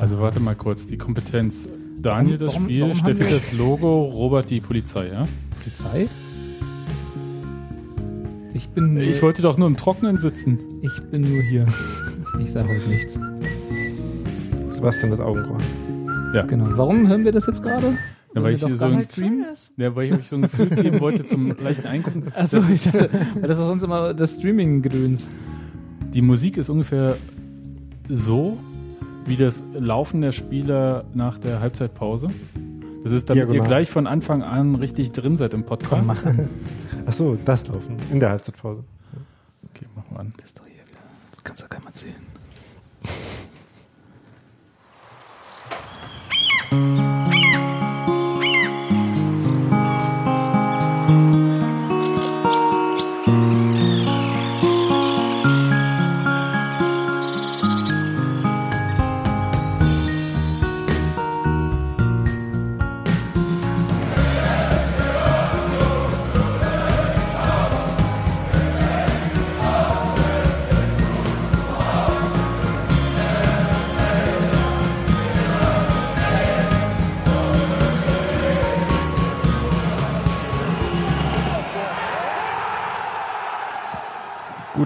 Also warte mal kurz, die Kompetenz. Daniel das Warum- Spiel, warum Steffi das Logo, Robert die Polizei, ja? Polizei? Ich bin, Ich wollte doch nur im Trockenen sitzen. ich bin nur hier. Ich sage heute nichts. Sebastian das Augenrohr. Genau. Warum hören wir das jetzt gerade? Ja, weil ich hier so ein nicht streamen? Ja, weil ich euch so ein Gefühl geben wollte zum leichten Eingucken. Achso, ich dachte, weil das ist sonst immer das Streaming-Gedöns. Die Musik ist ungefähr so wie das Laufen der Spieler nach der Halbzeitpause. Das ist, damit ihr Diagonal. gleich von Anfang an richtig drin seid im Podcast. Mach an. Ach so, das Laufen in der Halbzeitpause. Okay, machen wir an. Das ist doch hier wieder. Das kannst du keinem erzählen.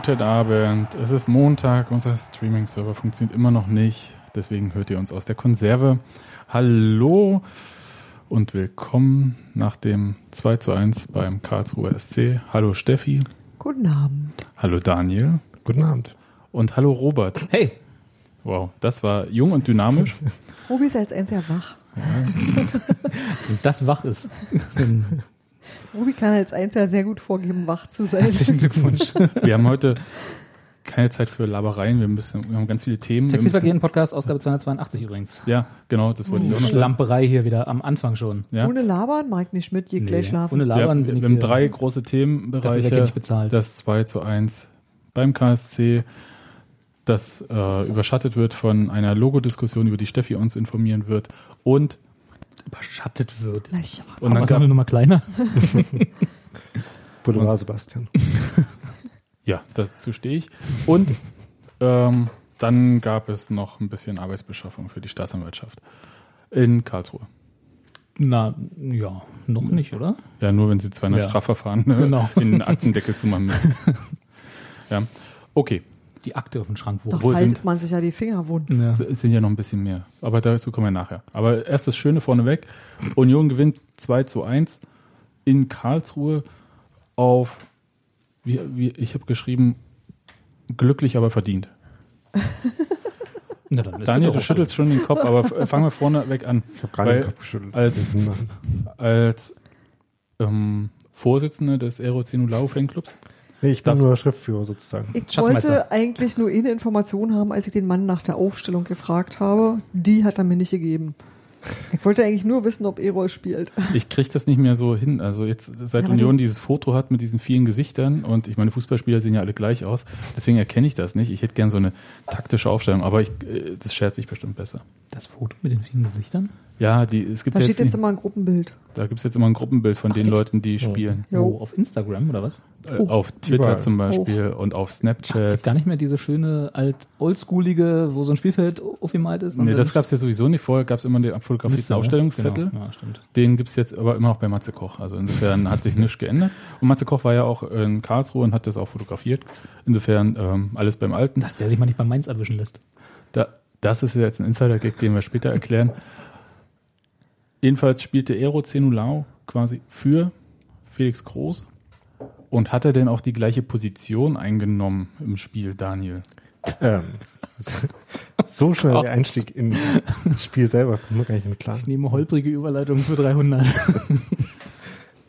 Guten Abend. Es ist Montag. Unser Streaming-Server funktioniert immer noch nicht. Deswegen hört ihr uns aus der Konserve. Hallo und willkommen nach dem 2 zu 1 beim Karlsruher SC. Hallo Steffi. Guten Abend. Hallo Daniel. Guten Abend. Und hallo Robert. Hey, Wow, das war jung und dynamisch. Robi ist als einziger wach. wenn das wach ist. Robi kann als einziger sehr gut vorgeben, wach zu sein. herzlichen Glückwunsch. Wir haben heute keine Zeit für Labereien. Wir, müssen, wir haben ganz viele Themen. Wir Textilvergehen Podcast, Ausgabe 282 übrigens. ja, genau, das wollte ich auch noch. Schlamperei hier wieder am Anfang schon. Ja. Ohne Labern, mag nicht mit, je gleich schlafen. Ohne Wir, Labern wir, bin ich wir haben drei große Dafür werde ich Themenbereiche. nicht bezahlt. Das 2 zu 1 beim KSC, das äh, überschattet wird von einer Logodiskussion, über die Steffi uns informieren wird. Und, überschattet wird. Na ja. und dann machen wir Nummer kleiner. Boulevard Sebastian. ja, dazu stehe ich. Und ähm, dann gab es noch ein bisschen Arbeitsbeschaffung für die Staatsanwaltschaft in Karlsruhe. Na, ja, noch nicht, oder? Ja, nur wenn sie 200 Ja. Strafverfahren ne, Genau. in den Aktendeckel zumachen müssen. ja, okay. Die Akte auf dem Schrank. Wo? Doch sind- man sich ja die Finger wund. Ja. Sind ja noch ein bisschen mehr. Aber dazu kommen wir nachher. Aber erst das Schöne vorneweg. Union gewinnt 2 zu 1 in Karlsruhe auf, wie, wie, ich habe geschrieben, glücklich, aber verdient. Na, Daniel, du schüttelst schon den Kopf, aber fangen wir vorneweg an. Ich habe gerade den Kopf geschüttelt. als-. Als ähm, Vorsitzende des Aero Zenulau Fanclubs. Nee, ich bin nur Schriftführer sozusagen. Ich wollte eigentlich nur eine Information haben, als ich den Mann nach der Aufstellung gefragt habe. Die hat er mir nicht gegeben. Ich wollte eigentlich nur wissen, ob Erol spielt. Ich kriege das nicht mehr so hin. Also jetzt, seit Ja, Union dieses Foto hat mit diesen vielen Gesichtern und ich meine, Fußballspieler sehen ja alle gleich aus, deswegen erkenne ich das nicht. Ich hätte gern so eine taktische Aufstellung, aber ich, äh, das schert sich bestimmt besser. Das Foto mit den vielen Gesichtern? Ja, die, es gibt Da ja steht jetzt, immer ein Gruppenbild. da gibt es jetzt immer ein Gruppenbild von den echt? Leuten, die spielen. Wo, Jo. auf Instagram oder was? Äh, Oh, auf Twitter überall. zum Beispiel und auf Ach, Snapchat. gibt gar nicht mehr diese schöne alt oldschoolige, wo so ein Spielfeld aufgemalt ist. Nee, das gab es ja sowieso nicht. Vorher gab es immer den abfotografierten ne? Aufstellungszettel. Genau. Ja, stimmt. Den gibt es jetzt aber immer noch bei Matze Koch. Also insofern hat sich nichts geändert. Und Matze Koch war ja auch in Karlsruhe und hat das auch fotografiert. Insofern ähm, alles beim Alten. Dass der sich mal nicht bei Mainz erwischen lässt. Da, das ist jetzt ein Insider-Gag, den wir später erklären. Jedenfalls spielte Ero Zenulau quasi für Felix Groß. Und hat er denn auch die gleiche Position eingenommen im Spiel, Daniel? Ähm, so schnell der Einstieg in das Spiel selber kommt man gar nicht mit klar. Ich nehme holprige Überleitung für 300.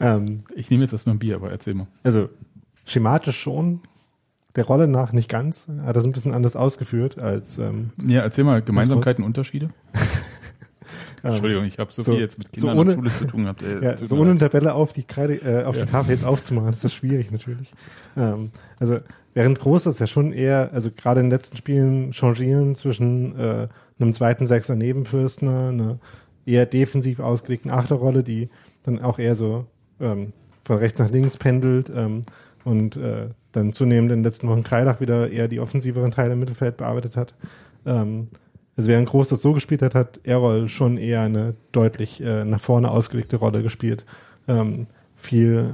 Ähm, Ich nehme jetzt erstmal ein Bier, aber erzähl mal. also schematisch schon, der Rolle nach nicht ganz. Hat das ein bisschen anders ausgeführt als ähm, Ja, erzähl mal Gemeinsamkeiten, Unterschiede. Entschuldigung, ich habe so, so- viel jetzt mit so Kindern ohne- und Schule zu tun gehabt. Ey, Ja, tut so ohne leid. Tabelle auf die Kreide, äh, auf Ja. die Tafel jetzt aufzumachen, ist das schwierig natürlich. Ähm, also während Groß ist ja schon eher, also gerade in den letzten Spielen changieren zwischen äh, einem zweiten Sechser neben Fürstner, einer eher defensiv ausgelegten Achterrolle, die dann auch eher so ähm, von rechts nach links pendelt ähm, und äh, dann zunehmend in den letzten Wochen Kreilach wieder eher die offensiveren Teile im Mittelfeld bearbeitet hat. Ähm, also während Groß das so gespielt hat, hat Errol schon eher eine deutlich äh, nach vorne ausgelegte Rolle gespielt. Ähm, viel,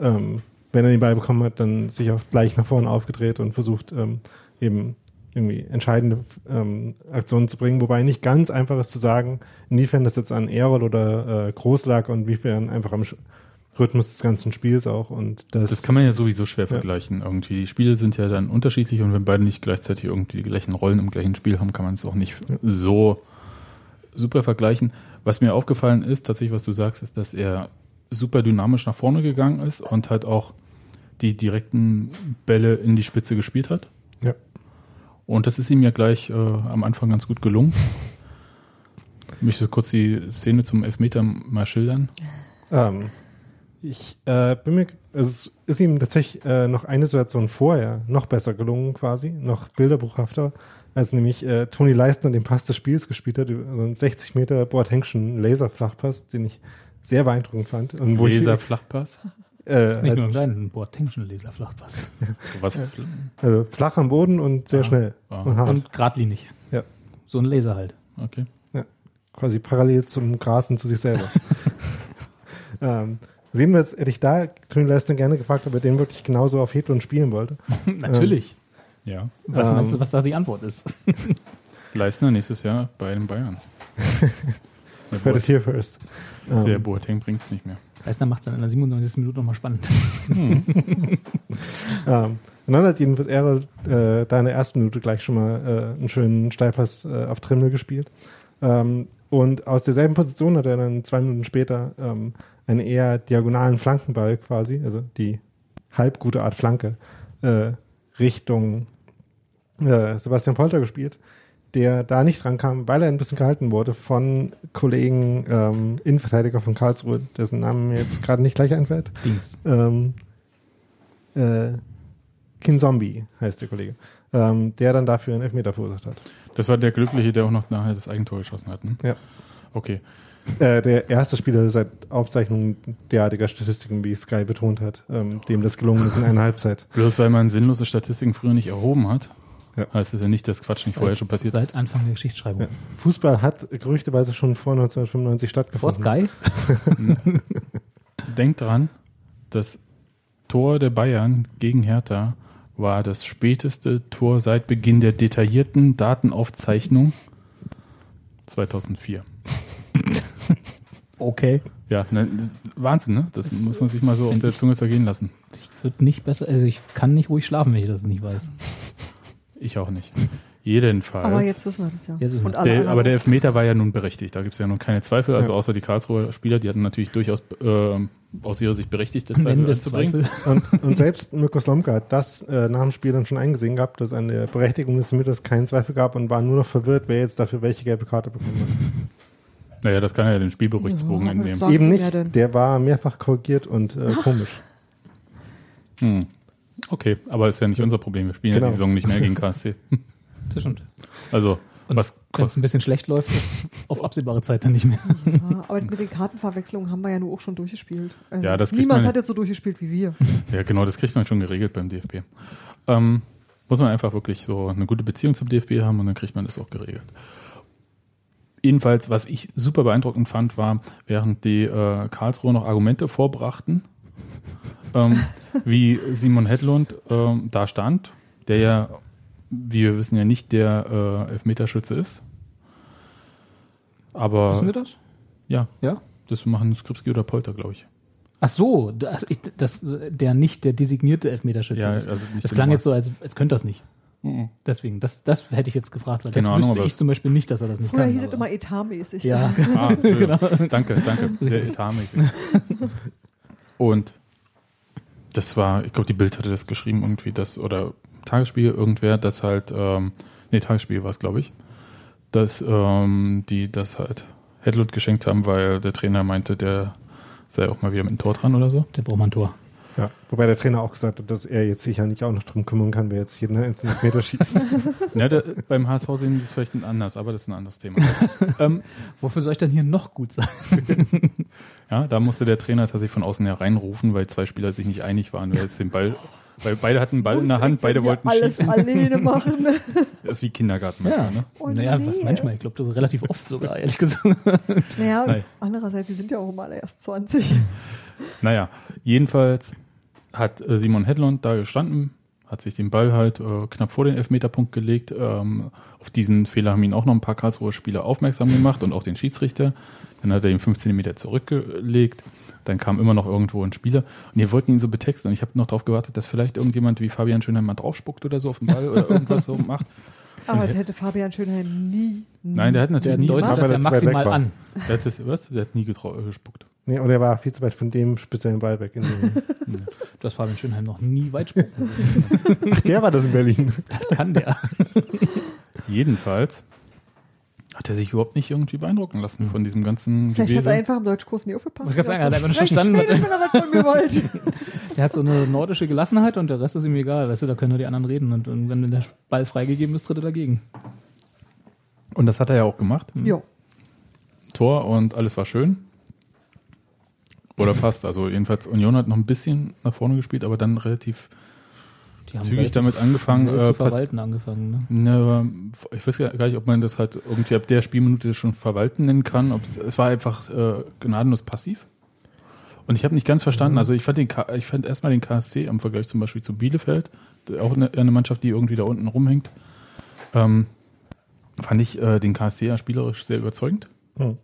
ähm, wenn er den Ball bekommen hat, dann sich auch gleich nach vorne aufgedreht und versucht ähm, eben irgendwie entscheidende ähm, Aktionen zu bringen, wobei nicht ganz einfach ist zu sagen, inwiefern das jetzt an Errol oder äh, Groß lag und inwiefern einfach am Rhythmus des ganzen Spiels auch und das, Das kann man ja sowieso schwer Ja. vergleichen. Irgendwie die Spiele sind ja dann unterschiedlich und wenn beide nicht gleichzeitig irgendwie die gleichen Rollen im gleichen Spiel haben, kann man es auch nicht Ja. so super vergleichen. Was mir aufgefallen ist, tatsächlich, was du sagst, ist, dass er super dynamisch nach vorne gegangen ist und halt auch die direkten Bälle in die Spitze gespielt hat. Ja. Und das ist ihm ja gleich äh, am Anfang ganz gut gelungen. Ich möchte kurz die Szene zum Elfmeter mal schildern. Ähm, ich äh, bin mir, es ist ihm tatsächlich äh, noch eine Situation vorher noch besser gelungen quasi, noch bilderbuchhafter, als nämlich äh, Toni Leistner den Pass des Spiels gespielt hat, über so einen 60 Meter Boatengschen Laserflachpass, den ich sehr beeindruckend fand. Und wo Laser ich, Flachpass. äh, Nicht nur einen kleinen Boatengschen Laserflachpass. Was? also flach am Boden und sehr Ah. schnell Ah. und hart. Und geradlinig. Ja. So ein Laser halt. Okay. quasi parallel zum Gras und zu sich selber. ähm, sehen wir jetzt, hätte ich da Leistner gerne gefragt, ob er den wirklich genauso auf Hedlund spielen wollte. Natürlich. Ja. Was Ähm. meinst du, was da die Antwort ist? Leistner nächstes Jahr bei den Bayern. Der, Für Boat, Tier First. Ähm, der Boateng bringt es nicht mehr. Leistner macht es dann in der 97. Minute nochmal spannend. Ähm, und dann hat jedenfalls Errol äh, da in der ersten Minute gleich schon mal äh, einen schönen Steilpass äh, auf Trimmel gespielt. Ähm, und aus derselben Position hat er dann zwei Minuten später ähm, einen eher diagonalen Flankenball quasi, also die halb gute Art Flanke, äh, Richtung äh, Sebastian Polter gespielt, der da nicht rankam, weil er ein bisschen gehalten wurde von Kollegen ähm, Innenverteidiger von Karlsruhe, dessen Namen mir jetzt gerade nicht gleich einfällt. Dings. Ähm, äh, Kinzombie heißt der Kollege, ähm, der dann dafür einen Elfmeter verursacht hat. Das war der Glückliche, der auch noch nachher das Eigentor geschossen hat. Ne? Ja. Okay. Äh, der erste Spieler seit Aufzeichnung derartiger Statistiken, wie Sky betont hat, ähm, dem das gelungen ist in einer Halbzeit. Bloß weil man sinnlose Statistiken früher nicht erhoben hat, Ja. heißt es ja nicht, dass Quatsch nicht vorher schon passiert Seit ist. Anfang der Geschichtsschreibung. Ja. Fußball hat gerüchteweise schon vor 1995 Vor stattgefunden. Sky? Denkt dran, das Tor der Bayern gegen Hertha war das späteste Tor seit Beginn der detaillierten Datenaufzeichnung 2004. Okay. Ja, ne, das Wahnsinn, ne? Das muss man sich mal so auf der Zunge zergehen lassen. Ich wird nicht besser, also ich kann nicht ruhig schlafen, wenn ich das nicht weiß. Ich auch nicht. Jedenfalls. Aber jetzt wissen wir das ja. Jetzt wissen wir Und alle Der, aber der. Elfmeter war ja nun berechtigt. Da gibt es ja nun keine Zweifel. Also Ja. außer die Karlsruher Spieler, die hatten natürlich durchaus äh, aus ihrer Sicht berechtigte Wenn Zweifel das einzubringen. Zweifel. Und, und selbst Mirko Slomka hat das äh, nach dem Spiel dann schon eingesehen gehabt, dass an der Berechtigung des Mittels keinen Zweifel gab und war nur noch verwirrt, wer jetzt dafür welche gelbe Karte bekommen hat. Naja, das kann er ja den Spielberichtsbogen Ja, entnehmen. Eben nicht, der war mehrfach korrigiert und äh, komisch. Hm. Okay, aber ist ja nicht unser Problem. Wir spielen ja Genau. die Saison nicht mehr gegen KSC. Das stimmt. Also, Und was wenn es ein bisschen schlecht läuft, auf absehbare Zeit dann nicht mehr. Ja, aber mit den Kartenverwechslungen haben wir ja nur auch schon durchgespielt. Also Ja, das kriegt niemand man- hat jetzt so durchgespielt wie wir. Ja, genau, das kriegt man schon geregelt beim DFB. Ähm, muss man einfach wirklich so eine gute Beziehung zum DFB haben und dann kriegt man das auch geregelt. Jedenfalls, was ich super beeindruckend fand, war, während die äh, Karlsruhe noch Argumente vorbrachten, ähm, wie Simon Hedlund ähm, da stand, der ja, wie wir wissen, ja nicht der äh, Elfmeterschütze ist. Aber Wissen wir das? ja, Ja. das machen Skripski oder Polter, glaube ich. Ach so, das, ich, das, der nicht der designierte Elfmeterschütze Ja, ist. also das klang jetzt so, als, als könnte das nicht. Mhm. Deswegen, das, das hätte ich jetzt gefragt, weil Keine das Ahnung, wüsste aber- ich zum Beispiel nicht, dass er das nicht Früher kann. hieß es immer etatmäßig. Ja, Ah, genau. Danke, danke. Richtig. etatmäßig. Und das war, ich glaube, die Bild hatte das geschrieben irgendwie, das, oder Tagesspiegel, irgendwer, das halt, ähm, nee, Tagesspiegel war es, glaube ich, dass ähm, die das halt Hedlund geschenkt haben, weil der Trainer meinte, der sei auch mal wieder mit dem Tor dran oder so. Der braucht mal ein Tor. Ja, wobei der Trainer auch gesagt hat, dass er jetzt sicher nicht auch noch drum kümmern kann, wer jetzt jeden einzelnen Meter schießt. Ja, der, beim HSV sehen sie es vielleicht anders, aber das ist ein anderes Thema. ähm, Wofür soll ich denn hier noch gut sein? Ja, da musste der Trainer tatsächlich von außen her reinrufen, weil zwei Spieler sich nicht einig waren, wer jetzt den Ball Weil beide hatten einen Ball in der Muss Hand, beide wollten alles schießen. alleine machen. Das ist wie Kindergarten. Ja, ne? Oh, naja, nee. was manchmal, ich glaube, relativ oft sogar, ehrlich gesagt. naja, und Nein. andererseits, sie sind ja auch immer alle erst 20. Naja, jedenfalls hat äh, Simon Hedlund da gestanden, hat sich den Ball halt äh, knapp vor den Elfmeterpunkt gelegt. Ähm, auf diesen Fehler haben ihn auch noch ein paar Karlsruher Spieler aufmerksam gemacht und auch den Schiedsrichter. Dann hat er ihn 15 Meter zurückgelegt. Dann kam immer noch irgendwo ein Spieler und die wollten ihn so betexten und ich habe noch darauf gewartet, dass vielleicht irgendjemand wie Fabian Schönheim mal draufspuckt oder so auf den Ball oder irgendwas so macht. Aber das hätte Fabian Schönheim nie, nie. Nein, der hat natürlich Der nie deutet gemacht, das ja er maximal an. Der hat, das, was? Der hat nie äh, gespuckt. Nee, und er war viel zu weit von dem speziellen Ball weg. In dem Du hast Fabian Schönheim noch nie weit spucken. Ach, der war das in Berlin. Das kann der. Jedenfalls hat er sich überhaupt nicht irgendwie beeindrucken lassen von diesem ganzen Vielleicht hat Gewese. er einfach im Deutschkurs nie aufgepasst. Ich gerade sagen, er hat einfach nicht verstanden, wenn er was von mir wollte. Der hat so eine nordische Gelassenheit und der Rest ist ihm egal. Weißt du, da können nur die anderen reden. Und, und wenn der Ball freigegeben ist, tritt er dagegen. Und das hat er ja auch gemacht. Ja. Tor und alles war schön. Oder fast. Also jedenfalls Union hat noch ein bisschen nach vorne gespielt, aber dann relativ Die haben zügig damit angefangen. Äh, zu verwalten angefangen. Ne? Ne, aber ich weiß gar nicht, ob man das halt irgendwie ab der Spielminute schon verwalten nennen kann. Ob das, es war einfach äh, gnadenlos passiv. Und ich habe nicht ganz verstanden. Also ich fand den, K ich fand erstmal den KSC im Vergleich zum Beispiel zu Bielefeld, auch eine, eine Mannschaft, die irgendwie da unten rumhängt, ähm, fand ich äh, den KSC ja spielerisch sehr überzeugend. Hm.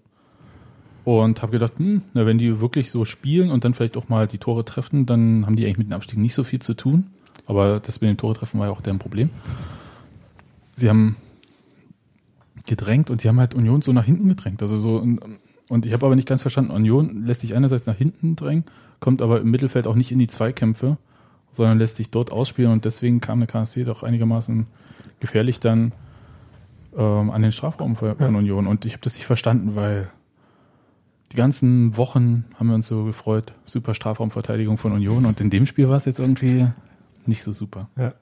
Und habe gedacht, hm, na, wenn die wirklich so spielen und dann vielleicht auch mal die Tore treffen, dann haben die eigentlich mit dem Abstieg nicht so viel zu tun. Aber das mit den Tore treffen war ja auch deren Problem. Sie haben gedrängt und sie haben halt Union so nach hinten gedrängt. Also so und ich habe aber nicht ganz verstanden, Union lässt sich einerseits nach hinten drängen, kommt aber im Mittelfeld auch nicht in die Zweikämpfe, sondern lässt sich dort ausspielen und deswegen kam der KSC doch einigermaßen gefährlich dann ähm, an den Strafraum von von Union und ich habe das nicht verstanden, weil die ganzen Wochen haben wir uns so gefreut, super Strafraumverteidigung von Union und in dem Spiel war es jetzt irgendwie nicht so super. Ja.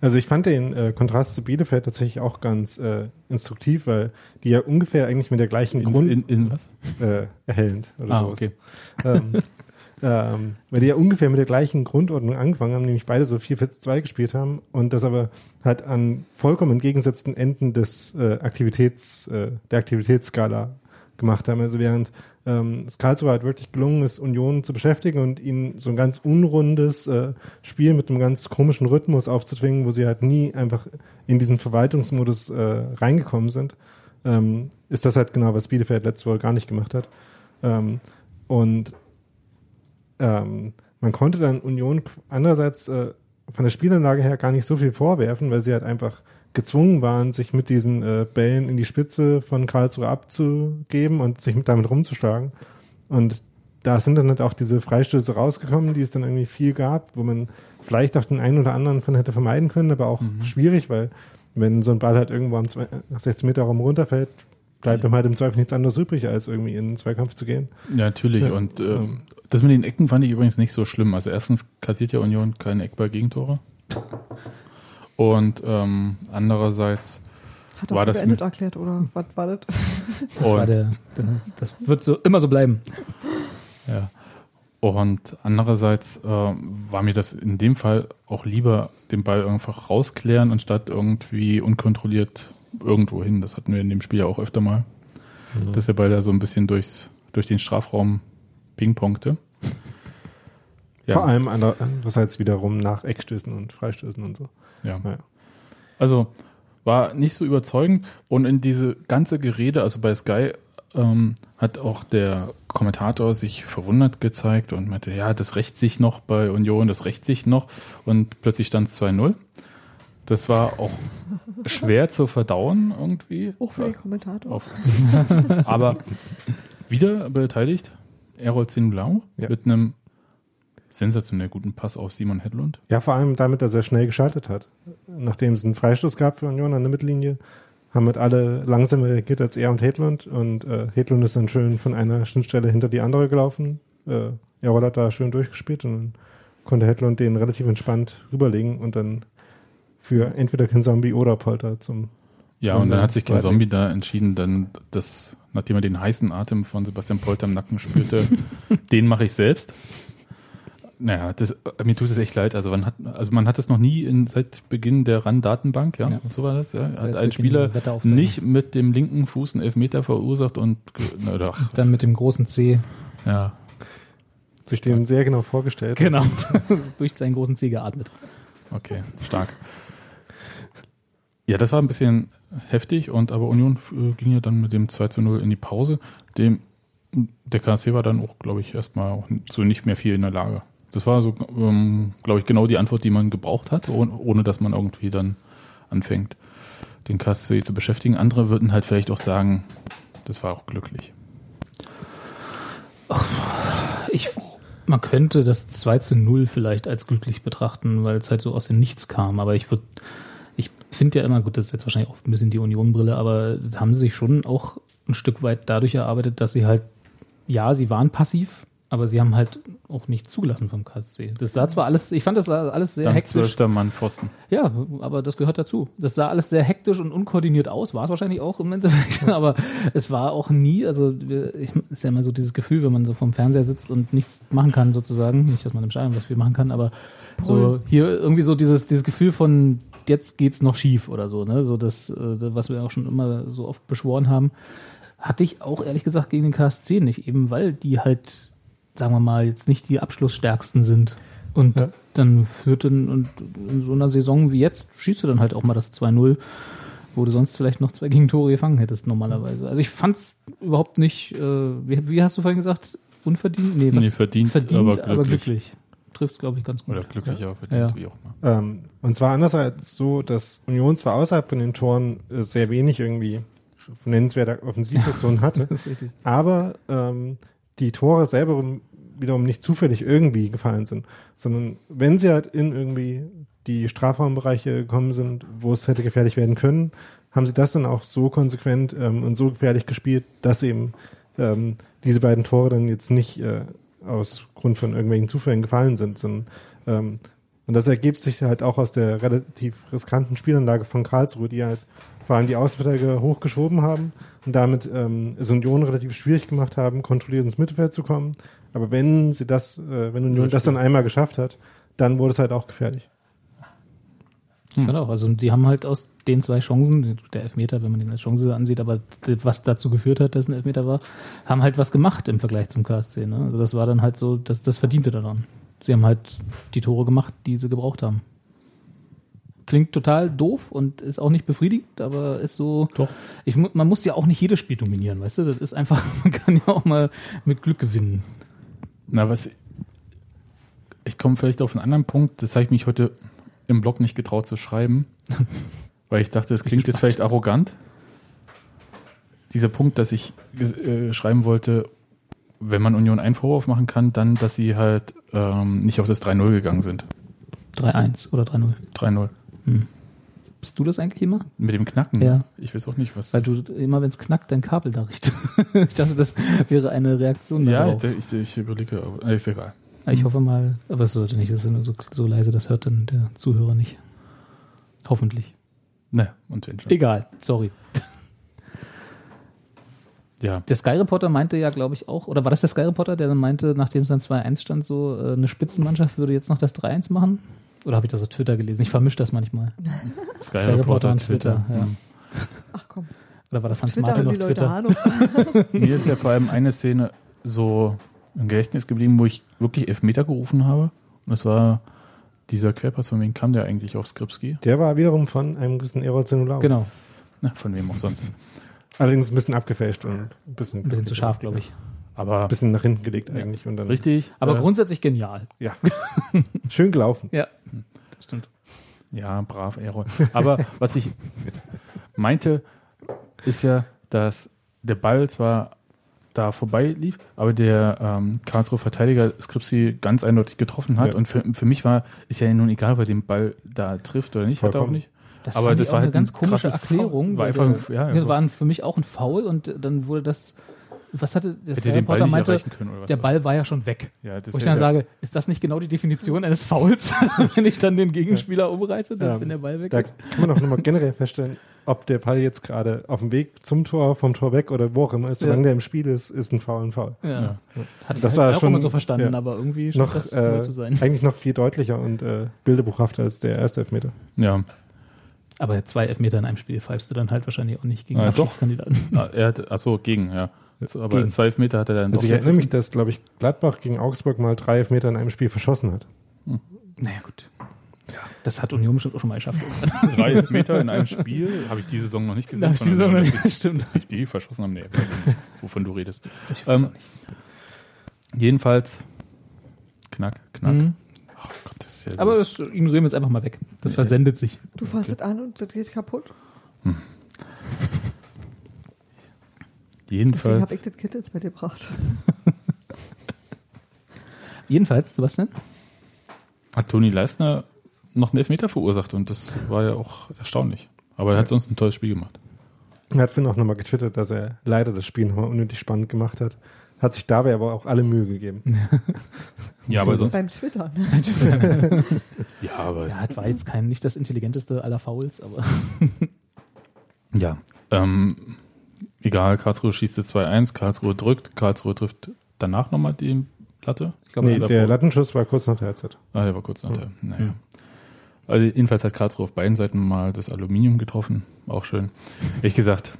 Also ich fand den äh, Kontrast zu Bielefeld tatsächlich auch ganz äh, instruktiv, weil die ja ungefähr eigentlich mit der gleichen In, Grund in, in was? äh, erhellend oder Ah, sowas. okay. ähm, ähm, weil die ja ungefähr mit der gleichen Grundordnung angefangen haben, nämlich beide so 4-4-2 gespielt haben und das aber halt an vollkommen entgegengesetzten Enden des äh, Aktivitäts, äh, der Aktivitätsskala gemacht haben. Also während ähm, es Karlsruhe halt wirklich gelungen ist, Union zu beschäftigen und ihnen so ein ganz unrundes äh, Spiel mit einem ganz komischen Rhythmus aufzuzwingen, wo sie halt nie einfach in diesen Verwaltungsmodus äh, reingekommen sind, ähm, ist das halt genau, was Bielefeld letzte Woche gar nicht gemacht hat. Ähm, und ähm, man konnte dann Union andererseits äh, von der Spielanlage her gar nicht so viel vorwerfen, weil sie halt einfach gezwungen waren, sich mit diesen äh, Bällen in die Spitze von Karlsruhe abzugeben und sich mit damit rumzuschlagen. Und da sind dann halt auch diese Freistöße rausgekommen, die es dann irgendwie viel gab, wo man vielleicht auch den einen oder anderen von hätte vermeiden können, aber auch schwierig, weil wenn so ein Ball halt irgendwo am zwei- 16 Meter Raum runterfällt, bleibt ihm halt im Zweifel nichts anderes übrig, als irgendwie in den Zweikampf zu gehen. Ja, natürlich. Ja. Und ähm, das mit den Ecken fand ich übrigens nicht so schlimm. Also erstens kassiert ja Union keine Eckball-Gegentore. Und ähm, andererseits Hat er War das beendet erklärt, oder was war das? Das, war der, der, das wird so immer so bleiben. Ja. Und andererseits äh, war mir das in dem Fall auch lieber, den Ball einfach rausklären, anstatt irgendwie unkontrolliert irgendwo hin. Das hatten wir in dem Spiel ja auch öfter mal, dass der Ball da so ein bisschen durchs, durch den Strafraum pingpongte. Ja, Vor allem ander- andererseits wiederum nach Eckstößen und Freistößen und so. Ja. Ja. Also war nicht so überzeugend und in diese ganze Gerede, also bei Sky, ähm, hat auch der Kommentator sich verwundert gezeigt und meinte, ja, das rächt sich noch bei Union, das rächt sich noch und plötzlich stand es 2-0. Das war auch schwer zu verdauen irgendwie. Auch für den Kommentator. Aber wieder beteiligt Errol Blau Ja. mit einem sensationell guten Pass auf Simon Hedlund. Ja, vor allem damit, dass er schnell geschaltet hat. Nachdem es einen Freistoß gab für Union an der Mittellinie, haben halt alle langsamer reagiert als er und Hedlund. Und äh, Hedlund ist dann schön von einer Schnittstelle hinter die andere gelaufen. Äh, Errol hat da schön durchgespielt und dann konnte Hedlund den relativ entspannt rüberlegen und dann für entweder Ken Zombie oder Polter zum Ja, und dann hat sich Ken. Zombie da entschieden, dann das, nachdem er den heißen Atem von Sebastian Polter im Nacken spürte, den mache ich selbst. Naja, das, äh, mir tut es echt leid. Also man hat, also man hat es noch nie in, seit Beginn der RAN-Datenbank, ja, Ja. so war das, ja. Hat ein Spieler nicht mit dem linken Fuß einen Elfmeter verursacht und, na doch, Dann mit dem großen C. ja. Sich den sehr genau vorgestellt. Genau. Durch seinen großen C geatmet. Okay, stark. Ja, das war ein bisschen heftig und aber Union äh, ging ja dann mit dem 2 zu 0 in die Pause. Dem, der KSC war dann auch, glaube ich, erstmal auch so nicht mehr viel in der Lage. Das war so, ähm, glaube ich, genau die Antwort, die man gebraucht hat, ohne, ohne dass man irgendwie dann anfängt, den KSC zu beschäftigen. Andere würden halt vielleicht auch sagen, das war auch glücklich. Ich, man könnte das 2 zu 0 vielleicht als glücklich betrachten, weil es halt so aus dem Nichts kam. Aber ich würde, ich finde ja immer, gut, das ist jetzt wahrscheinlich auch ein bisschen die Union-Brille, aber haben sie sich schon auch ein Stück weit dadurch erarbeitet, dass sie halt, ja, sie waren passiv, aber sie haben halt auch nicht zugelassen vom KSC. Das sah zwar alles, ich fand das alles sehr Dann hektisch. zwölfter Mann Pfosten. Ja, aber das gehört dazu. Das sah alles sehr hektisch und unkoordiniert aus, war es wahrscheinlich auch im Endeffekt, aber es war auch nie, also ich, ist ja immer so dieses Gefühl, wenn man so vom Fernseher sitzt und nichts machen kann sozusagen, nicht, dass man im Stadion was viel machen kann, aber so hier irgendwie so dieses, dieses Gefühl von jetzt geht's noch schief oder so, ne, so das, äh, was wir auch schon immer so oft beschworen haben, hatte ich auch ehrlich gesagt gegen den KSC nicht, eben weil die halt, sagen wir mal, jetzt nicht die Abschlussstärksten sind. Und Ja. dann führt dann, und in so einer Saison wie jetzt schießt du dann halt auch mal das 2-0, wo du sonst vielleicht noch zwei Gegentore gefangen hättest normalerweise. Also ich fand's überhaupt nicht, äh, wie, wie hast du vorhin gesagt, unverdient? was? Nee, verdient, verdient aber aber glücklich. glücklich. Trifft's, glaube ich, ganz gut. Oder glücklich, aber verdient, Ja. wie auch immer. Ähm, und zwar andererseits so, dass Union zwar außerhalb von den Toren äh, sehr wenig irgendwie nennenswerte Offensivaktionen hatte, Das ist richtig. aber ähm, die Tore selber wiederum nicht zufällig irgendwie gefallen sind, sondern wenn sie halt in irgendwie die Strafraumbereiche gekommen sind, wo es hätte gefährlich werden können, haben sie das dann auch so konsequent ähm, und so gefährlich gespielt, dass eben ähm, diese beiden Tore dann jetzt nicht äh, aus Grund von irgendwelchen Zufällen gefallen sind, sondern ähm, und das ergibt sich halt auch aus der relativ riskanten Spielanlage von Karlsruhe, die halt vor allem die Außenverteidiger hochgeschoben haben und damit ähm, es Union relativ schwierig gemacht haben, kontrolliert ins Mittelfeld zu kommen. Aber wenn sie das, äh, wenn Union das dann einmal geschafft hat, dann wurde es halt auch gefährlich. Genau, also die haben halt aus den zwei Chancen, der Elfmeter, wenn man den als Chance ansieht, aber was dazu geführt hat, dass ein Elfmeter war, haben halt was gemacht im Vergleich zum KSC. Ne? Also das war dann halt so, das, das verdiente daran. Sie haben halt die Tore gemacht, die sie gebraucht haben. Klingt total doof und ist auch nicht befriedigend, aber ist so. Doch. Ich, man muss ja auch nicht jedes Spiel dominieren, weißt du? Das ist einfach, man kann ja auch mal mit Glück gewinnen. Na, was. Ich komme vielleicht auf einen anderen Punkt, das habe ich mich heute im Blog nicht getraut zu schreiben, weil ich dachte, es klingt jetzt vielleicht arrogant. Dieser Punkt, dass ich äh, schreiben wollte, wenn man Union einen Vorwurf machen kann, dann, dass sie halt ähm, nicht auf das 3-0 gegangen sind. 3-1 oder 3-0. 3-0. Bist du das eigentlich immer? Mit dem Knacken. Ja. Ich weiß auch nicht, was. Weil du immer, wenn es knackt, dein Kabel da richtest. ich dachte, das wäre eine Reaktion ja, darauf. ich, ich, ich überlege, aber äh, ist egal. Ich hoffe mal, aber es sollte nicht, das ist so, so leise, das hört dann der Zuhörer nicht. Hoffentlich. Ne, und wenn schon. Egal, sorry. Ja, Der Sky Reporter meinte ja, glaube ich, auch, oder war das der Sky Reporter, der dann meinte, nachdem es dann 2-1 stand, so äh, eine Spitzenmannschaft würde jetzt noch das 3-1 machen? Oder habe ich das auf Twitter gelesen? Ich vermische das manchmal. Sky, Sky Reporter Reporter, und Twitter. Twitter, ja. Hm. Ach komm, Oder war da Franz Twitter Martin auf Twitter? Ahnung. Mir ist ja vor allem eine Szene so im Gedächtnis geblieben, wo ich wirklich Elfmeter gerufen habe. Und das war dieser Querpass, von wem kam der eigentlich auf Skripski? Der war wiederum von einem gewissen Zenulau. Genau, Na, von wem auch sonst. Allerdings ein bisschen abgefälscht und ein bisschen, ein bisschen zu scharf, glaube ich. Aber Ein bisschen nach hinten gelegt eigentlich. Und dann, richtig. Aber äh, grundsätzlich genial. Ja. Schön gelaufen. Ja, das stimmt. Ja, brav, Errol. Aber was ich meinte, ist ja, dass der Ball zwar da vorbei lief, aber der ähm, Karlsruhe Verteidiger Skripsi ganz eindeutig getroffen hat. Ja. Und für, für mich war, ist ja nun egal, ob er den Ball da trifft oder nicht, hat er auch Vollkommen. nicht. Das Aber das war auch halt eine ganz ein komische Erklärung. Foul. War weil einfach ja, ja. war für mich auch ein Foul und dann wurde das, was hatte der Hätte den Ball meinte, erreichen können oder was? der Ball war ja schon weg. Ja, das Wo ich dann ja- sage, ist das nicht genau die Definition eines Fouls, wenn ich dann den Gegenspieler umreiße, dass, Ja. wenn der Ball weg Da ist? kann man auch nochmal generell feststellen, ob der Ball jetzt gerade auf dem Weg zum Tor, vom Tor weg oder wo auch immer ist. Solange Ja. der im Spiel ist, ist ein Foul ein Foul. Ja. Ja. Hatte ich Das halt war auch schon- immer so verstanden, ja. aber irgendwie scheint Noch, das äh, zu sein. eigentlich noch viel deutlicher und äh, bilderbuchhafter als der erste Elfmeter. Ja. Aber zwei Elfmeter in einem Spiel pfeifst du dann halt wahrscheinlich auch nicht gegen Ah, doch. Abstiegskandidaten. Ah, Er hat, achso, gegen, ja. Aber Gegen. zwei Elfmeter hat er dann Also ich erinnere mich, dass, glaube ich, Gladbach gegen Augsburg mal drei Elfmeter in einem Spiel verschossen hat. Naja, gut. Das hat Union bestimmt auch schon mal geschafft. drei Elfmeter in einem Spiel. Habe ich diese Saison noch nicht gesehen. Ich diese sondern Saison noch nicht, stimmt. dass ich die verschossen haben. Nee, weiß ich nicht, wovon du redest. Ich weiß Ähm, auch nicht. Jedenfalls, knack, knack. Mhm. Oh Gott, das ist ja so. Aber das ignorieren wir jetzt einfach mal weg. Das versendet sich. Du fasst es an und das geht kaputt. Deswegen jedenfalls, habe ich das Kit jetzt mitgebracht. Jedenfalls, Sebastian, hat Toni Leistner noch einen Elfmeter verursacht und das war ja auch erstaunlich. Aber er hat sonst ein tolles Spiel gemacht. Er hat Finn auch nochmal getwittert, dass er leider das Spiel nochmal unnötig spannend gemacht hat. Hat sich dabei aber auch alle Mühe gegeben. Ja, aber sonst. Beim Twitter. Ne? Ja, aber ja, das war jetzt kein, nicht das intelligenteste aller Fouls, aber Ja, ähm, egal, Karlsruhe schießt jetzt 2-1, Karlsruhe drückt, Karlsruhe trifft danach nochmal die Latte. Ich glaube, Nee, davor- der Lattenschuss war kurz nach der Halbzeit. Ah, der war kurz nach der. Naja. Also jedenfalls hat Karlsruhe auf beiden Seiten mal das Aluminium getroffen. Auch schön. Ehrlich gesagt,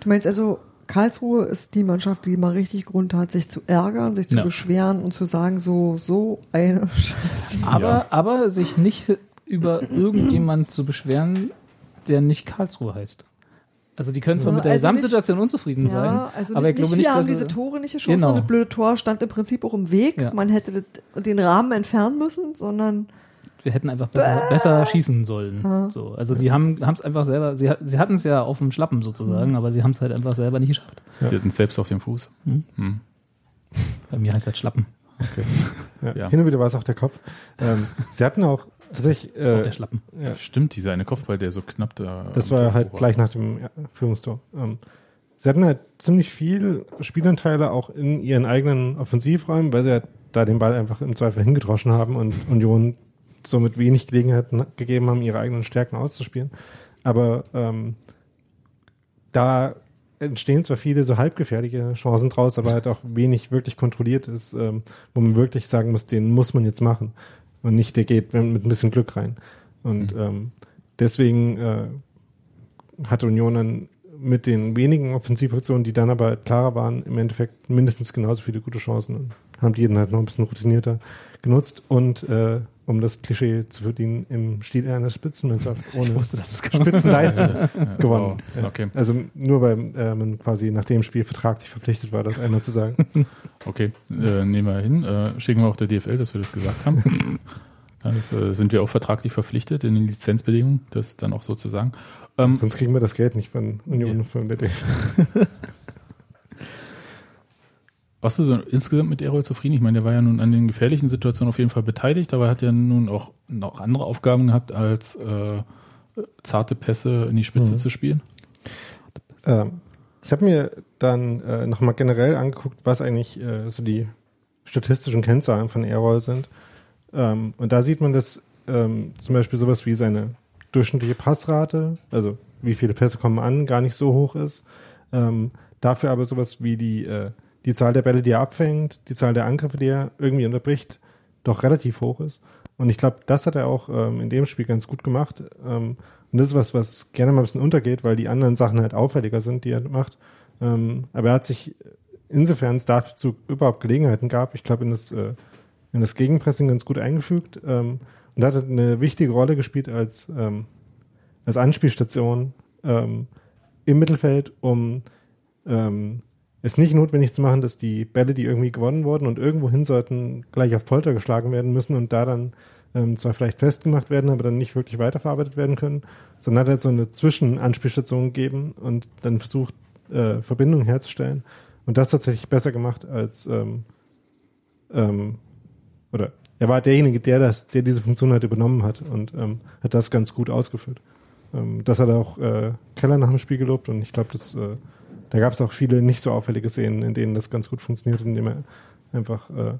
Du meinst also, Karlsruhe ist die Mannschaft, die mal richtig Grund hat, sich zu ärgern, sich zu Ja. beschweren und zu sagen, so, so eine Scheiße. aber, Ja. aber sich nicht über irgendjemand zu beschweren, der nicht Karlsruhe heißt. Also die können zwar Ja, mit der also nicht- Gesamtsituation unzufrieden sein, Ja, also aber nicht, ich glaube nicht, nicht, wir haben diese Tore nicht geschossen Genau. und das blöde Tor stand im Prinzip auch im Weg. Ja. Man hätte den Rahmen entfernen müssen, sondern wir hätten einfach besser, besser schießen sollen. Ja. So, also die haben es einfach selber, sie, sie hatten es ja auf dem Schlappen sozusagen, aber sie haben es halt einfach selber nicht geschafft. sie hatten es selbst auf dem Fuß. Hm? Hm. Bei mir heißt das Schlappen. Ja. Ja. Hin und wieder war es auch der Kopf. Ähm, sie hatten auch tatsächlich, Das ist auch äh, der Schlappen. ja, Stimmt, dieser eine Kopfball, der so knapp da. das war Tor halt gleich nach dem ja, Führungstor. Ähm, sie hatten halt ziemlich viel Spielanteile auch in ihren eigenen Offensivräumen, weil sie halt da den Ball einfach im Zweifel hingedroschen haben und Union somit wenig Gelegenheiten gegeben haben, ihre eigenen Stärken auszuspielen. Aber ähm, da entstehen zwar viele so halbgefährliche Chancen draus, aber halt auch wenig wirklich kontrolliert ist, ähm, wo man wirklich sagen muss, den muss man jetzt machen. Und nicht, der geht mit ein bisschen Glück rein. Und ähm, deswegen äh, hat Union dann mit den wenigen Offensivaktionen, die dann aber klarer waren, im Endeffekt mindestens genauso viele gute Chancen und haben die jeden halt noch ein bisschen routinierter genutzt und äh, um das Klischee zu verdienen, im Stil einer Spitzenmannschaft ohne wusste, dass es kommt. Spitzenleistung Ja, gewonnen. wow. Ja. Okay, Also nur weil äh, man quasi nach dem Spiel vertraglich verpflichtet war, das einmal zu sagen. okay. Äh, nehmen wir hin. Äh, schicken wir auch der DFL, dass wir das gesagt haben. ja, das, äh, sind wir auch vertraglich verpflichtet in den Lizenzbedingungen, das dann auch so zu sagen. Ähm, Sonst kriegen wir das Geld nicht von Union, Ja. von der DFL. Warst du so insgesamt mit Errol zufrieden? Ich meine, der war ja nun an den gefährlichen Situationen auf jeden Fall beteiligt, aber er hat ja nun auch noch andere Aufgaben gehabt, als äh, zarte Pässe in die Spitze Mhm. zu spielen. Ähm, ich habe mir dann äh, nochmal generell angeguckt, was eigentlich äh, so die statistischen Kennzahlen von Airroll sind. Ähm, und da sieht man, dass ähm, zum Beispiel sowas wie seine durchschnittliche Passrate, also wie viele Pässe kommen an, gar nicht so hoch ist. Ähm, dafür aber sowas wie die, äh, die Zahl der Bälle, die er abfängt, die Zahl der Angriffe, die er irgendwie unterbricht, doch relativ hoch ist. Und ich glaube, das hat er auch ähm, in dem Spiel ganz gut gemacht. Ähm, und das ist was, was gerne mal ein bisschen untergeht, weil die anderen Sachen halt auffälliger sind, die er macht. Ähm, aber er hat sich, insofern es dazu überhaupt Gelegenheiten gab, ich glaube, in das, äh, in das Gegenpressing ganz gut eingefügt. Ähm, und hat eine wichtige Rolle gespielt als, ähm, als Anspielstation ähm, im Mittelfeld, um ähm, es nicht notwendig zu machen, dass die Bälle, die irgendwie gewonnen wurden und irgendwo hin sollten, gleich auf Polter geschlagen werden müssen und da dann ähm, zwar vielleicht festgemacht werden, aber dann nicht wirklich weiterverarbeitet werden können, sondern hat halt so eine Zwischenanspielstation gegeben und dann versucht, äh, Verbindungen herzustellen und das tatsächlich besser gemacht als ähm, ähm, oder er war derjenige, der das, der diese Funktion halt übernommen hat und ähm, hat das ganz gut ausgeführt. ähm, das hat auch äh, Keller nach dem Spiel gelobt und ich glaube, das äh, da gab es auch viele nicht so auffällige Szenen, in denen das ganz gut funktioniert, indem er einfach äh,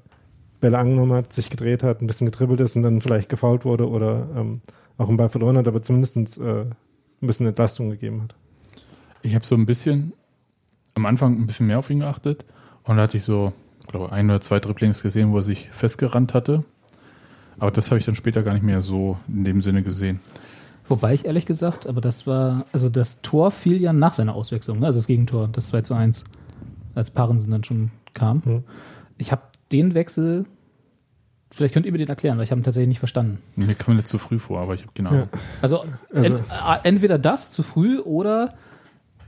Bälle angenommen hat, sich gedreht hat, ein bisschen getribbelt ist und dann vielleicht gefault wurde oder ähm, auch einen Ball verloren hat, aber zumindest äh, ein bisschen Entlastung gegeben hat. Ich habe so ein bisschen am Anfang ein bisschen mehr auf ihn geachtet und da hatte ich so, glaube ein oder zwei Dribblings gesehen, wo er sich festgerannt hatte. Aber das habe ich dann später gar nicht mehr so in dem Sinne gesehen. Wobei ich ehrlich gesagt, aber das war, also das Tor fiel ja nach seiner Auswechslung, ne? also das Gegentor, das 2 zu 1, als Parensen dann schon kam. Hm. Ich habe den Wechsel, vielleicht könnt ihr mir den erklären, weil ich habe ihn tatsächlich nicht verstanden. Mir kam mir nicht zu früh vor, aber ich habe genau. Ja. Also, Also- ent, äh, entweder das zu früh oder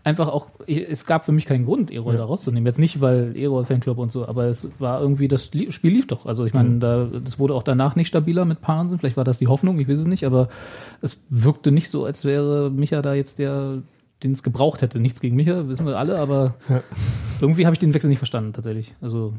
einfach auch, es gab für mich keinen Grund, Erol Ja. da rauszunehmen. Jetzt nicht, weil Erol Fanclub und so, aber es war irgendwie, das Spiel lief doch. Also ich meine, Mhm. da, das wurde auch danach nicht stabiler mit Parensen. Vielleicht war das die Hoffnung, ich weiß es nicht, aber es wirkte nicht so, als wäre Micha da jetzt der, den es gebraucht hätte. Nichts gegen Micha, wissen wir alle, aber Ja. irgendwie habe ich den Wechsel nicht verstanden, tatsächlich. Also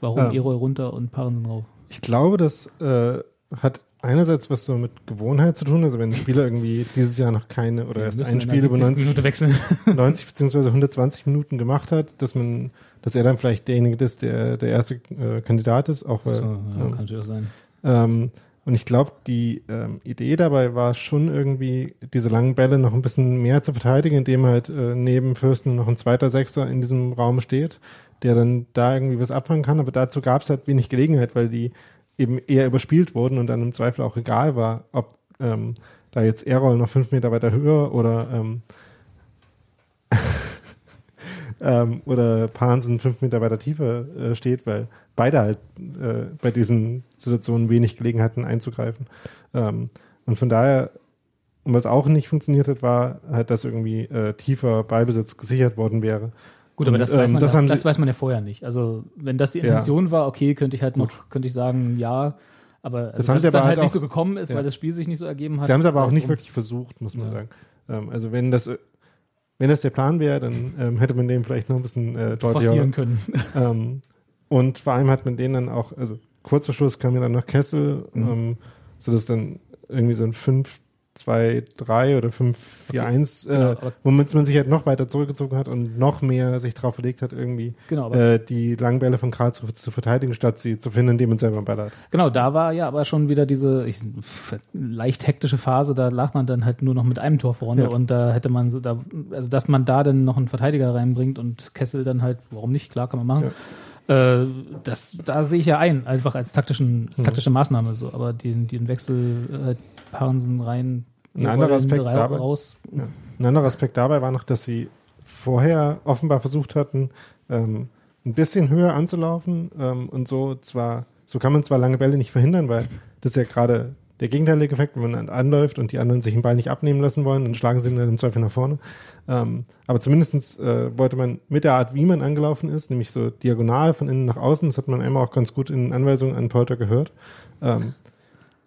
warum Ja. Erol runter und Parensen rauf? Ich glaube, das äh, hat einerseits was so mit Gewohnheit zu tun. Also wenn ein Spieler irgendwie dieses Jahr noch keine oder erst Wir müssen ein Spiel über 70. 90, Minute wechseln. 90 beziehungsweise 120 Minuten gemacht hat, dass man, dass er dann vielleicht derjenige ist, der der erste äh, Kandidat ist, auch weil, So, ja, ähm, kann natürlich auch sein. ähm, und ich glaube, die ähm, Idee dabei war schon irgendwie, diese langen Bälle noch ein bisschen mehr zu verteidigen, indem halt äh, neben Fürsten noch ein zweiter Sechser in diesem Raum steht, der dann da irgendwie was abfangen kann. Aber dazu gab es halt wenig Gelegenheit, weil die eben eher überspielt wurden und dann im Zweifel auch egal war, ob ähm, da jetzt Errol noch fünf Meter weiter höher oder ähm, ähm, oder Pansen fünf Meter weiter tiefer äh, steht, weil beide halt äh, bei diesen Situationen wenig Gelegenheit hatten einzugreifen. Ähm, und von daher, und was auch nicht funktioniert hat, war halt, dass irgendwie äh, tiefer Beibesitz gesichert worden wäre. Gut, aber das, weiß, ähm, man das ja, das weiß man ja vorher nicht. Also, wenn das die Ja. Intention war, okay, könnte ich halt noch, könnte ich sagen, ja. Aber also, Das haben dass es dann halt halt nicht auch- so gekommen ist, Ja. weil das Spiel sich nicht so ergeben hat. Sie haben es aber auch nicht drum. wirklich versucht, muss man Ja. sagen. Ähm, also wenn das äh, wenn das der Plan wäre, dann ähm, hätte man den vielleicht noch ein bisschen äh, deutlicher forcieren können. Ähm, und vor allem hat man den dann auch, also kurz vor Schluss kam ja dann noch Kessel, Mhm. ähm, so dass dann irgendwie so ein 5, 2, 3 oder 5, 4, 1, Genau, äh, womit man sich halt noch weiter zurückgezogen hat und noch mehr sich drauf verlegt hat, irgendwie Genau, äh, die langen Bälle von Karlsruhe zu verteidigen, statt sie zu finden, indem man selber einen Ball hat. Genau, da war ja aber schon wieder diese ich, leicht hektische Phase, da lag man dann halt nur noch mit einem Tor vorne Ja. und da hätte man so, da, also dass man da dann noch einen Verteidiger reinbringt und Kessel dann halt, warum nicht, klar kann man machen. Äh, das, da sehe ich ja ein, einfach als taktischen, Mhm. als taktische Maßnahme so, aber den, den Wechsel halt Parensen rein, Ein anderer Aspekt dabei- raus. Ja. Ein anderer Aspekt dabei war noch, dass sie vorher offenbar versucht hatten, ähm, ein bisschen höher anzulaufen ähm, und so zwar, so kann man zwar lange Bälle nicht verhindern, weil das ist ja gerade der gegenteilige Effekt, wenn man anläuft und die anderen sich den Ball nicht abnehmen lassen wollen, dann schlagen sie ihn dann im Zweifel nach vorne. Ähm, aber zumindestens äh, wollte man mit der Art, wie man angelaufen ist, nämlich so diagonal von innen nach außen, das hat man einmal auch ganz gut in Anweisungen an Polter gehört, ähm,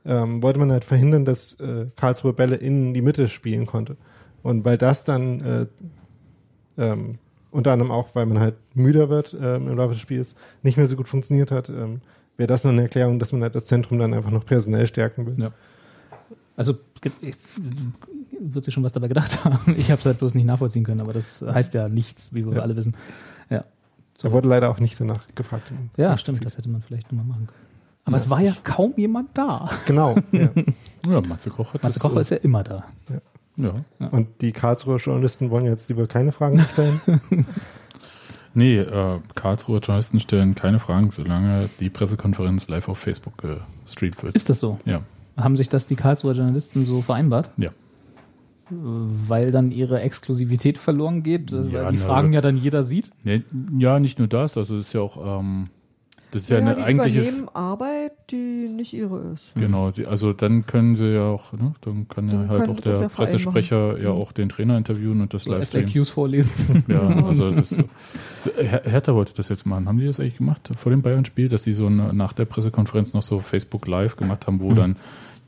ähm, wollte man halt verhindern, dass äh, Karlsruhe Bälle in die Mitte spielen konnte. Und weil das dann äh, ähm, unter anderem auch, weil man halt müder wird ähm, im Laufe des Spiels, nicht mehr so gut funktioniert hat, ähm, wäre das noch eine Erklärung, dass man halt das Zentrum dann einfach noch personell stärken will. Ja. Also ich- wird sich schon was dabei gedacht haben. Ich habe es halt bloß nicht nachvollziehen können, aber das heißt ja nichts, wie wir Ja. alle wissen. Ja. Da wurde leider auch nicht danach gefragt. Ja, stimmt, das hätte man vielleicht nochmal machen können. Aber es war ja kaum jemand da. Genau. ja. Ja, Matze Koch hat Matze Kocher ist ja immer da. Ja. Und die Karlsruher Journalisten wollen jetzt lieber keine Fragen mehr stellen. Nee, äh, Karlsruher Journalisten stellen keine Fragen, solange die Pressekonferenz live auf Facebook gestreamt wird. Ist das so? Ja, Haben sich das die Karlsruher Journalisten so vereinbart? ja. Weil dann ihre Exklusivität verloren geht, also Ja, weil die na, Fragen ja dann jeder sieht? Nee, ja, nicht nur das, also es ist ja auch, ähm, das ist ja, Ja, eine übernehmen Arbeit, die nicht ihre ist. genau, die, also dann können sie ja auch, ne, dann kann ja Dann halt kann auch doch der, der Verein Pressesprecher ja auch den Trainer interviewen und das live streamen. FAQs vorlesen. Ja, also das, Her Hertha wollte das jetzt machen. Haben die das eigentlich gemacht vor dem Bayern-Spiel, dass die so eine, nach der Pressekonferenz noch so Facebook Live gemacht haben, wo dann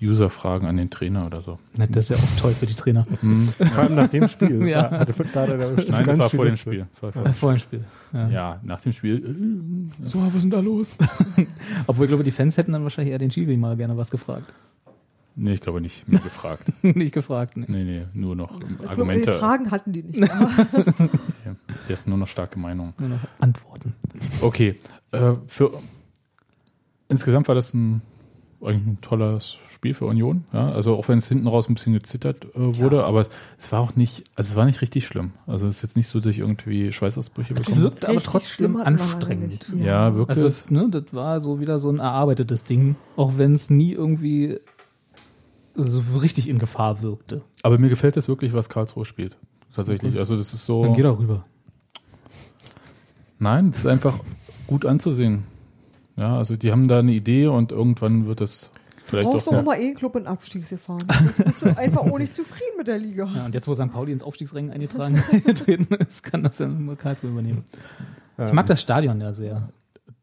User-Fragen an den Trainer oder so? Na, Das ist ja auch toll für die Trainer. Hm. Vor allem nach dem Spiel. Ja. Da hatte gerade der Nein, das war vor dem Spiel. Vor dem vor dem Spiel. Ja. Ja, nach dem Spiel. äh, So, was ist denn da los? Obwohl ich glaube, die Fans hätten dann wahrscheinlich eher den Schiri mal gerne was gefragt. Nee, ich glaube nicht. Mir gefragt. Nicht gefragt. Nee. Nee, nee, nur noch Die Argumente. Fragen hatten die nicht. Ja, die hatten nur noch starke Meinungen. Nur noch Antworten. Okay. Äh, für insgesamt war das ein, eigentlich ein tolles Spiel für Union. Ja? Also auch wenn es hinten raus ein bisschen gezittert äh, wurde, aber es war auch nicht, also es war nicht richtig schlimm. Also es ist jetzt nicht so, dass ich irgendwie Schweißausbrüche Es bekomme. wirkt aber Richtig trotzdem anstrengend. nicht. Ja, wirklich. Also, ne, das war so wieder so ein erarbeitetes Ding, auch wenn es nie irgendwie so richtig in Gefahr wirkte. aber mir gefällt das wirklich, was Karlsruhe spielt. Tatsächlich. Also das ist so. Dann geh da rüber. Nein, es ist einfach gut anzusehen. Ja, also die haben da eine Idee und irgendwann wird es Du vielleicht brauchst doch. doch mal einen Club in Abstiegsgefahren. Jetzt bist du einfach auch nicht zufrieden mit der Liga. Ja, und jetzt, wo St. Pauli ins Aufstiegsrennen eingetragen eingetreten ist, kann das ja nur Karlsruhe übernehmen. Ich mag das Stadion ja sehr.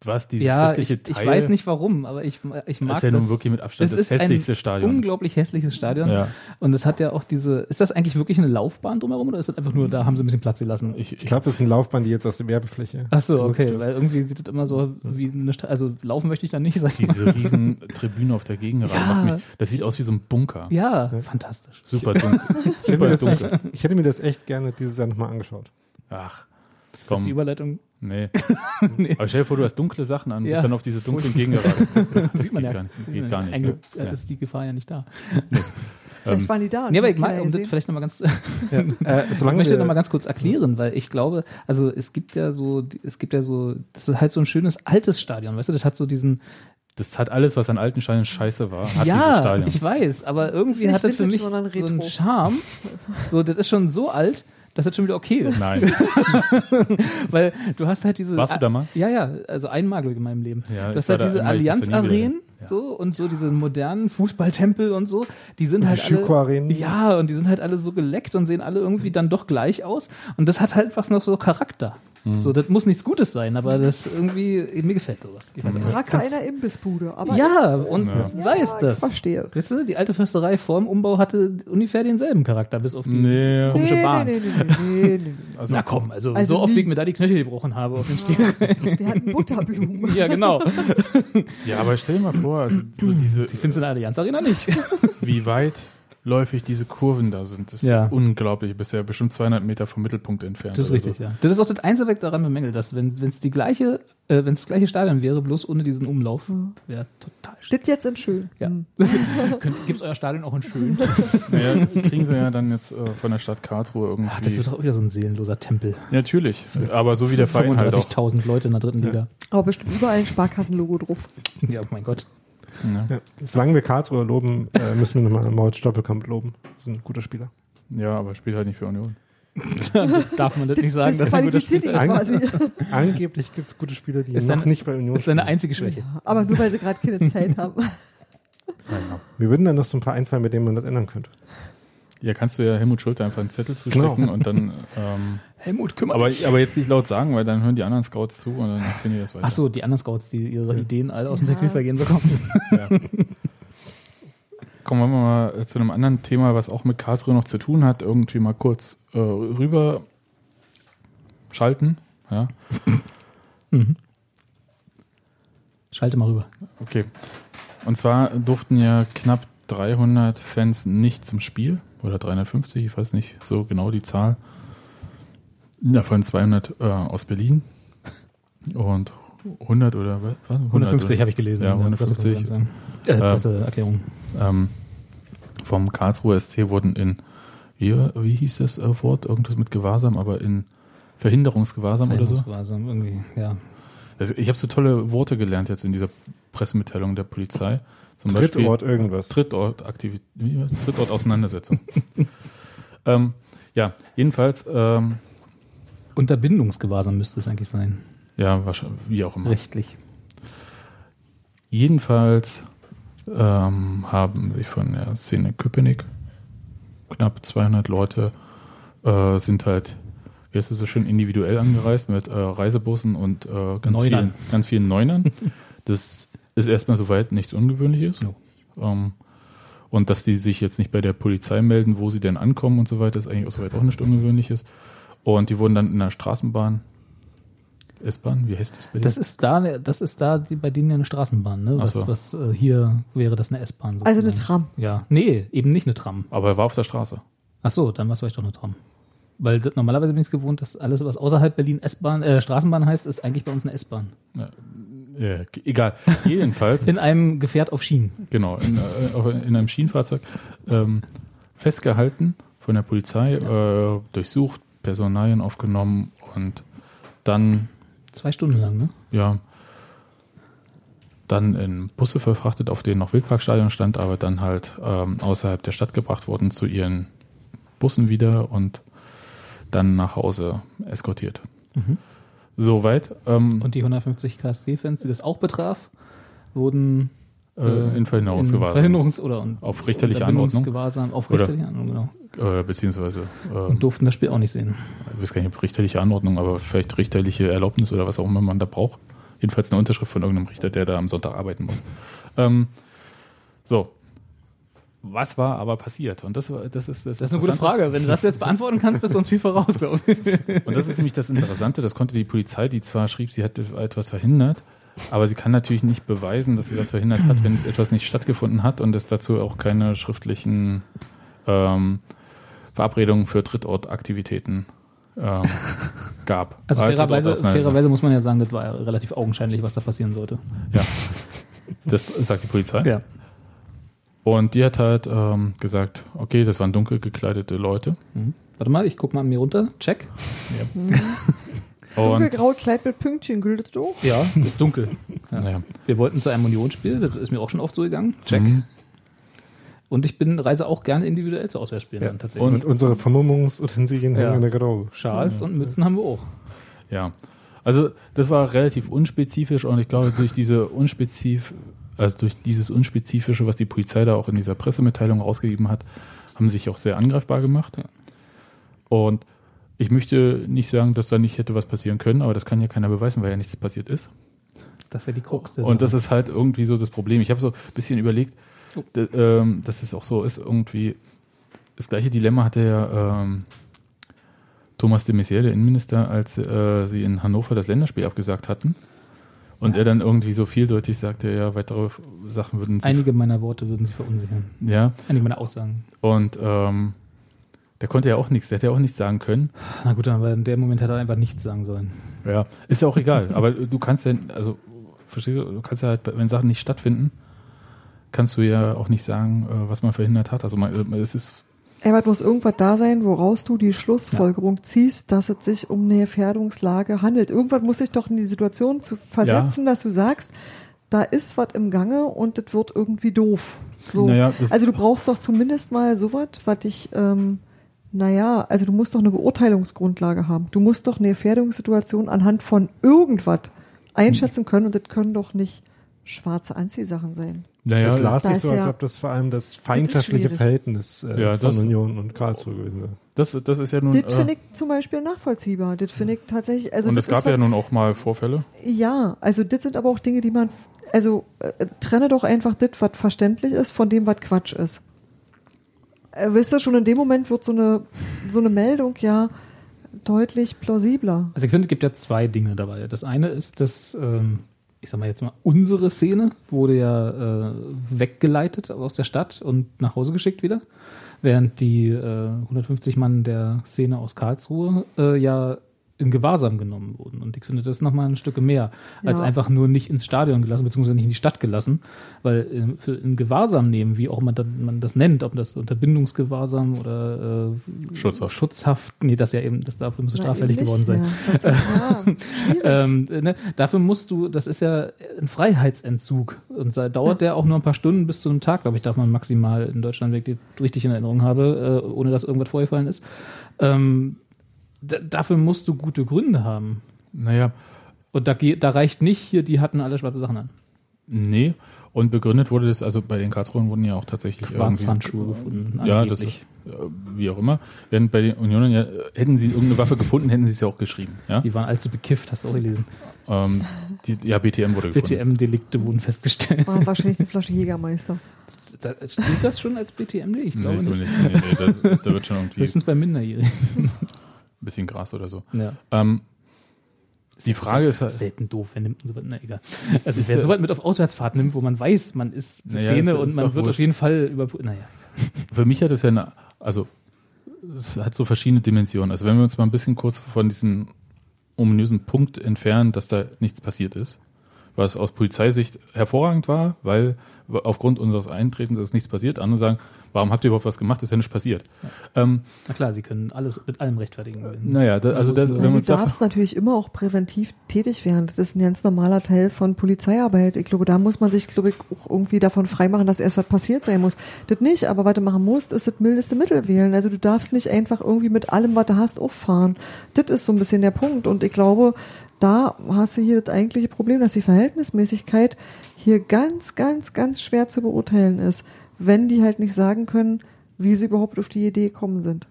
Was, dieses ja, hässliche ich, ich Teil? weiß nicht warum, aber ich, ich mag Das ist ja nun wirklich mit Abstand das ist ein hässlichste Stadion. Unglaublich hässliches Stadion. Ja. Und es hat ja auch diese. Ist das eigentlich wirklich eine Laufbahn drumherum oder ist das einfach nur, da haben sie ein bisschen Platz gelassen? Ich, Ich glaube, das ist eine Laufbahn, die jetzt aus der Werbefläche. Ach so, okay, wird. weil irgendwie sieht das immer so wie eine Sta also laufen möchte ich da nicht, sag ich mal. diese riesen Tribüne auf der Gegenrand. Ja. macht mich- Das sieht aus wie so ein Bunker. Ja, fantastisch. Super dunkel. Ich hätte, mir Super das dunkel. echt, ich hätte mir das echt gerne dieses Jahr nochmal angeschaut. Ach, Ist das komm. die Überleitung? Nee. Aber stell dir vor, du hast dunkle Sachen an, Ja. bist dann auf diese dunklen Gegengerade. Das Sieht man geht ja. gar nicht. Geht gar nicht. Ja. Glück äh, Ja. ist die Gefahr ja nicht da. Vielleicht Ähm, waren die da. Nee, aber ich mag, um das vielleicht nochmal ganz, Ja, äh, ich möchte wir, noch mal ganz kurz erklären, weil ich glaube, also es gibt ja so, es gibt ja so, das ist halt so ein schönes altes Stadion, weißt du, das hat so diesen, Das hat alles, was an alten Steinen scheiße war, hat dieses ja, Stadion. ich weiß, aber irgendwie nicht hat das für mich so einen. Charme. So, das ist schon so alt, dass das schon wieder okay ist. Nein. Weil du hast halt diese. Warst du da mal? Ja, ja, also einmal in meinem Leben. Ja, du hast halt diese. Allianz-Arenen Ja. so und so diese modernen Fußballtempel und so, die sind Und halt die alle. Schüko-Arenen. Ja, und die sind halt alle so geleckt und sehen alle irgendwie dann doch gleich aus. Und das hat halt was noch so Charakter. Mhm. So, das muss nichts Gutes sein, aber das irgendwie, mir gefällt sowas. Ich weiß nicht. Charakter einer Imbissbude. Aber Ja, und Ja. sei es ich das. verstehe. Weißt du, die alte Försterei vor dem Umbau hatte ungefähr denselben Charakter, bis auf die Nee. komische nee, Bahn. nee, nee, nee, nee, nee, nee. Also, Na komm, also, Also so oft, wie ich mir da die Knöchel gebrochen habe auf den Stiel. Wir hatten Butterblumen. ja, genau. ja, aber stell dir mal vor, also so diese, Die findest du in der Allianz Arena nicht. wie weitläufig diese Kurven da sind. Das ist Ja. unglaublich. Bisher bestimmt 200 Meter vom Mittelpunkt entfernt. Das ist richtig, so. ja. Das ist auch das Einzige, was ich daran bemängelt, dass wenn es die gleiche, äh, wenn es das gleiche Stadion wäre, bloß ohne diesen Umlauf, wäre total schön. Das jetzt in schön. Ja. Hm. Gibt es euer Stadion auch in schön? Naja, kriegen sie ja dann jetzt äh, von der Stadt Karlsruhe irgendwie. Ach, das wird doch auch wieder so ein seelenloser Tempel. Ja, Natürlich, aber so wie der Verein halt auch. 35.000 Leute in der dritten Liga. Aber bestimmt überall ein Sparkassenlogo drauf. Ja, oh mein Gott. Ja. Ja. Solange wir Karlsruhe loben, äh, müssen wir nochmal Moritz Doppelkamp loben. Das ist ein guter Spieler. ja, aber spielt halt nicht für Union. Darf man das nicht sagen, das dass er ein guter Spieler quasi. Angeblich gibt es gute Spieler, die Ist noch seine- nicht bei Union Das ist seine einzige Schwäche. Aber nur weil sie gerade keine Zeit haben. Naja. Mir würden dann noch so ein paar einfallen, mit denen man das ändern könnte. Ja, kannst du ja Helmut Schulte einfach einen Zettel zustecken Genau. und dann. Ähm, Helmut, kümmere aber, aber jetzt nicht laut sagen, weil dann hören die anderen Scouts zu und dann erzählen die das weiter. Ach so, die anderen Scouts, die ihre Ideen alle aus dem Ja. Textilvergehen bekommen. Ja. Kommen wir mal äh, zu einem anderen Thema, was auch mit Karlsruhe noch zu tun hat. Irgendwie mal kurz äh, rüber schalten. Ja, Schalte mal rüber. okay. Und zwar durften ja knapp 300 Fans nicht zum Spiel oder 350, ich weiß nicht so genau die Zahl. Davon 200 äh, aus Berlin und 100 oder was? 150 habe ich gelesen. Ja, in der 150. Pressekonferenz, ja. Äh, Presseerklärung. Ähm, vom Karlsruher SC wurden in, wie, wie hieß das äh, Wort? Irgendwas mit Gewahrsam, aber in Verhinderungsgewahrsam oder so? Verhinderungsgewahrsam, irgendwie, ja. Also ich habe so tolle Worte gelernt jetzt in dieser Pressemitteilung der Polizei. Zum Beispiel Drittort irgendwas. Trittort, Aktivität? Trittort Auseinandersetzung. ähm, ja, jedenfalls, ähm, Unterbindungsgewahrsam müsste es eigentlich sein. ja, wahrscheinlich, wie auch immer. Rechtlich. Jedenfalls ähm, haben sich von der Szene Köpenick knapp 200 Leute äh, sind halt, wie heißt es so schön, individuell angereist mit äh, Reisebussen und äh, ganz, Neunern. vielen, ganz vielen Neunern. Das ist erstmal soweit nichts Ungewöhnliches. No. Ähm, und dass die sich jetzt nicht bei der Polizei melden, wo sie denn ankommen und so weiter, ist eigentlich auch soweit auch nichts Ungewöhnliches. Und die wurden dann in der Straßenbahn S-Bahn, wie heißt das bei? Das ist da, das ist da die, bei denen ja eine Straßenbahn, ne? Was, so. was äh, hier wäre das eine S-Bahn. Also eine. Tram. Ja, nee, eben nicht eine Tram. Aber er war auf der Straße. Ach so, dann war es vielleicht doch eine Tram. Weil normalerweise bin ich es gewohnt, dass alles, was außerhalb Berlin S-Bahn, äh, Straßenbahn heißt, ist eigentlich bei uns eine S-Bahn. Ja, egal. Jedenfalls, In einem Gefährt auf Schienen. genau, in, äh, in einem Schienenfahrzeug ähm, festgehalten von der Polizei, äh, durchsucht, Personalien aufgenommen und dann Zwei Stunden lang, ne? ja, dann in Busse verfrachtet, auf denen noch Wildparkstadion stand, aber dann halt ähm, außerhalb der Stadt gebracht worden zu ihren Bussen wieder und dann nach Hause eskortiert. Soweit. Ähm, Und die 150 KSC-Fans, die das auch betraf, wurden äh, in Verhinderungsgewahrsam. Verhinderungs- oder Auf richterliche Unterbindungsgewahrsam, auf Oder- richterliche Anordnung, genau. Äh, beziehungsweise, äh, Und durften das Spiel auch nicht sehen. ich weiß gar nicht, ob richterliche Anordnung, aber vielleicht richterliche Erlaubnis oder was auch immer man da braucht. Jedenfalls eine Unterschrift von irgendeinem Richter, der da am Sonntag arbeiten muss. Ähm, so. Was war aber passiert? Und das, das ist das, Das ist eine gute. Frage. Wenn du das jetzt beantworten kannst, bist du uns viel voraus, glaube ich. Und das ist nämlich das Interessante, das konnte die Polizei, die zwar schrieb, sie hätte etwas verhindert, aber sie kann natürlich nicht beweisen, dass sie das verhindert hat, wenn es etwas nicht stattgefunden hat und es dazu auch keine schriftlichen ähm, Verabredungen für Drittortaktivitäten ähm, gab. Also Äh, fairerweise, fairerweise muss man ja sagen, das war ja relativ augenscheinlich, was da passieren sollte. Ja. Das sagt die Polizei. Ja. Und die hat halt ähm, gesagt, okay, das waren dunkel gekleidete Leute. Mhm. Warte mal, ich guck mal an mir runter. Check. Und Dunkelgrau Kleid mit Pünktchen, das auch? Ja, ist dunkel. Ja. naja. Wir wollten zu einem Unionsspiel, das ist mir auch schon oft so gegangen. Check. Mhm. Und ich bin reise auch gerne individuell zu Auswärtsspielen Ja. dann tatsächlich. Und unsere Vermummungsutensilien Ja. hängen in der Garderobe. Schals und Mützen haben wir auch. Ja, also das war relativ unspezifisch und ich glaube durch diese unspezif also durch dieses unspezifische, was die Polizei da auch in dieser Pressemitteilung rausgegeben hat, haben sie sich auch sehr angreifbar gemacht. Ja. Und ich möchte nicht sagen, dass da nicht hätte was passieren können, aber das kann ja keiner beweisen, weil ja nichts passiert ist. Das ist ja die Krux. der Und das ist halt irgendwie so das Problem. Ich habe so ein bisschen überlegt, Oh. d- ähm, dass es auch so ist, irgendwie das gleiche Dilemma hatte ja ähm, Thomas de Maizière, der Innenminister, als äh, sie in Hannover das Länderspiel abgesagt hatten. Und er dann irgendwie so vieldeutig sagte, ja, weitere Sachen würden sie. Einige meiner Worte würden sie verunsichern. ja, Einige meiner Aussagen. und ähm, der konnte ja auch nichts, der hätte ja auch nichts sagen können. Na gut, aber in dem Moment hätte er einfach nichts sagen sollen. Ja, ist ja auch egal. Aber du kannst ja, also, verstehst du, du kannst ja halt, wenn Sachen nicht stattfinden, kannst du ja auch nicht sagen, äh, was man verhindert hat. Also man, es ist, Ebert muss irgendwas da sein, woraus du die Schlussfolgerung ziehst, dass es sich um eine Gefährdungslage handelt. Irgendwas muss sich doch in die Situation zu versetzen, dass du sagst, da ist was im Gange und das wird irgendwie doof. So. Naja, also du brauchst doch zumindest mal sowas, was dich, ähm, naja, also du musst doch eine Beurteilungsgrundlage haben. Du musst doch eine Gefährdungssituation anhand von irgendwas einschätzen können und das können doch nicht schwarze Anziehsachen sein. naja, es las sich ist so, als ja- ob das vor allem das feindschaftliche. Verhältnis äh, Ja, von das- Union und Karlsruhe gewesen wäre. das, das ist ja nun, Das äh, finde ich zum Beispiel nachvollziehbar. Das finde ich tatsächlich, also und das es gab ja nun auch mal Vorfälle. Ja, also das sind aber auch Dinge, die man, also äh, trenne doch einfach das, was verständlich ist, von dem, was Quatsch ist. Äh, wisst ihr, schon in dem Moment wird so eine, so eine Meldung ja deutlich plausibler. Also ich finde, es gibt ja zwei Dinge dabei. Das eine ist, dass, ähm, ich sag mal jetzt mal, unsere Szene wurde ja äh, weggeleitet aus der Stadt und nach Hause geschickt wieder, während die äh, 150 Mann der Szene aus Karlsruhe äh, ja in Gewahrsam genommen wurden. Und ich finde, das ist nochmal ein Stück mehr, als Ja. einfach nur nicht ins Stadion gelassen, beziehungsweise nicht in die Stadt gelassen, weil äh, für in Gewahrsam nehmen, wie auch man, dann, man das nennt, ob das Unterbindungsgewahrsam oder äh, Schutzhaft. Schutzhaft, nee, das ja eben, das dafür müsste Na, straffällig geworden sein. ja, schwierig. Ähm, ne, dafür musst du, das ist ja ein Freiheitsentzug und sei, dauert der auch nur ein paar Stunden bis zu einem Tag, glaube ich, darf man maximal in Deutschland, wenn ich die richtig in Erinnerung habe, äh, ohne dass irgendwas vorgefallen ist. Ähm, dafür musst du gute Gründe haben. Naja, Und da, da reicht nicht hier, die hatten alle schwarze Sachen an. nee. Und begründet wurde das, also bei den Karlsruhen wurden ja auch tatsächlich Schwarzhandschuhe gefunden, Ja, das, angeblich. äh, wie auch immer. Während bei den Unionen ja, hätten sie irgendeine Waffe gefunden, hätten sie es ja auch geschrieben. Ja, Die waren allzu bekifft, hast du auch gelesen. ähm, die, ja BTM wurde gefunden. BTM-Delikte wurden festgestellt. War wahrscheinlich eine Flasche Jägermeister. Da, steht das schon als BTM? Nee, ich Nee, glaube ich glaube nicht. nicht. Nee, nee, da, da wird schon irgendwie Höchstens bei Minderjährigen. Bisschen Gras oder so. Ja. Ähm, Die Frage ist halt, selten doof, wenn nimmt man sowas, na egal. Also wer sowas mit auf Auswärtsfahrt nimmt, wo man weiß, man ist Naja, Szene ist- und ist man wird auf wurscht. jeden Fall über, naja. für mich hat es ja eine, also es hat so verschiedene Dimensionen. Also wenn wir uns mal ein bisschen kurz von diesem ominösen Punkt entfernen, dass da nichts passiert ist, was aus Polizeisicht hervorragend war, weil aufgrund unseres Eintretens ist nichts passiert. Andere sagen, warum habt ihr überhaupt was gemacht? Ist ja nicht passiert. Ähm, Na klar, sie können alles mit allem rechtfertigen. naja, da, also das, Ja, wenn Ja, wir du darfst natürlich immer auch präventiv tätig werden. Das ist ein ganz normaler Teil von Polizeiarbeit. Ich glaube, da muss man sich, glaube ich, auch irgendwie davon freimachen, dass erst was passiert sein muss. Das nicht, aber was du machen musst, ist das mildeste Mittel wählen. Also du darfst nicht einfach irgendwie mit allem, was du hast, auffahren. Das ist so ein bisschen der Punkt. Und ich glaube, da hast du hier das eigentliche Problem, dass die Verhältnismäßigkeit hier ganz, ganz, ganz schwer zu beurteilen ist, wenn die halt nicht sagen können, wie sie überhaupt auf die Idee gekommen sind.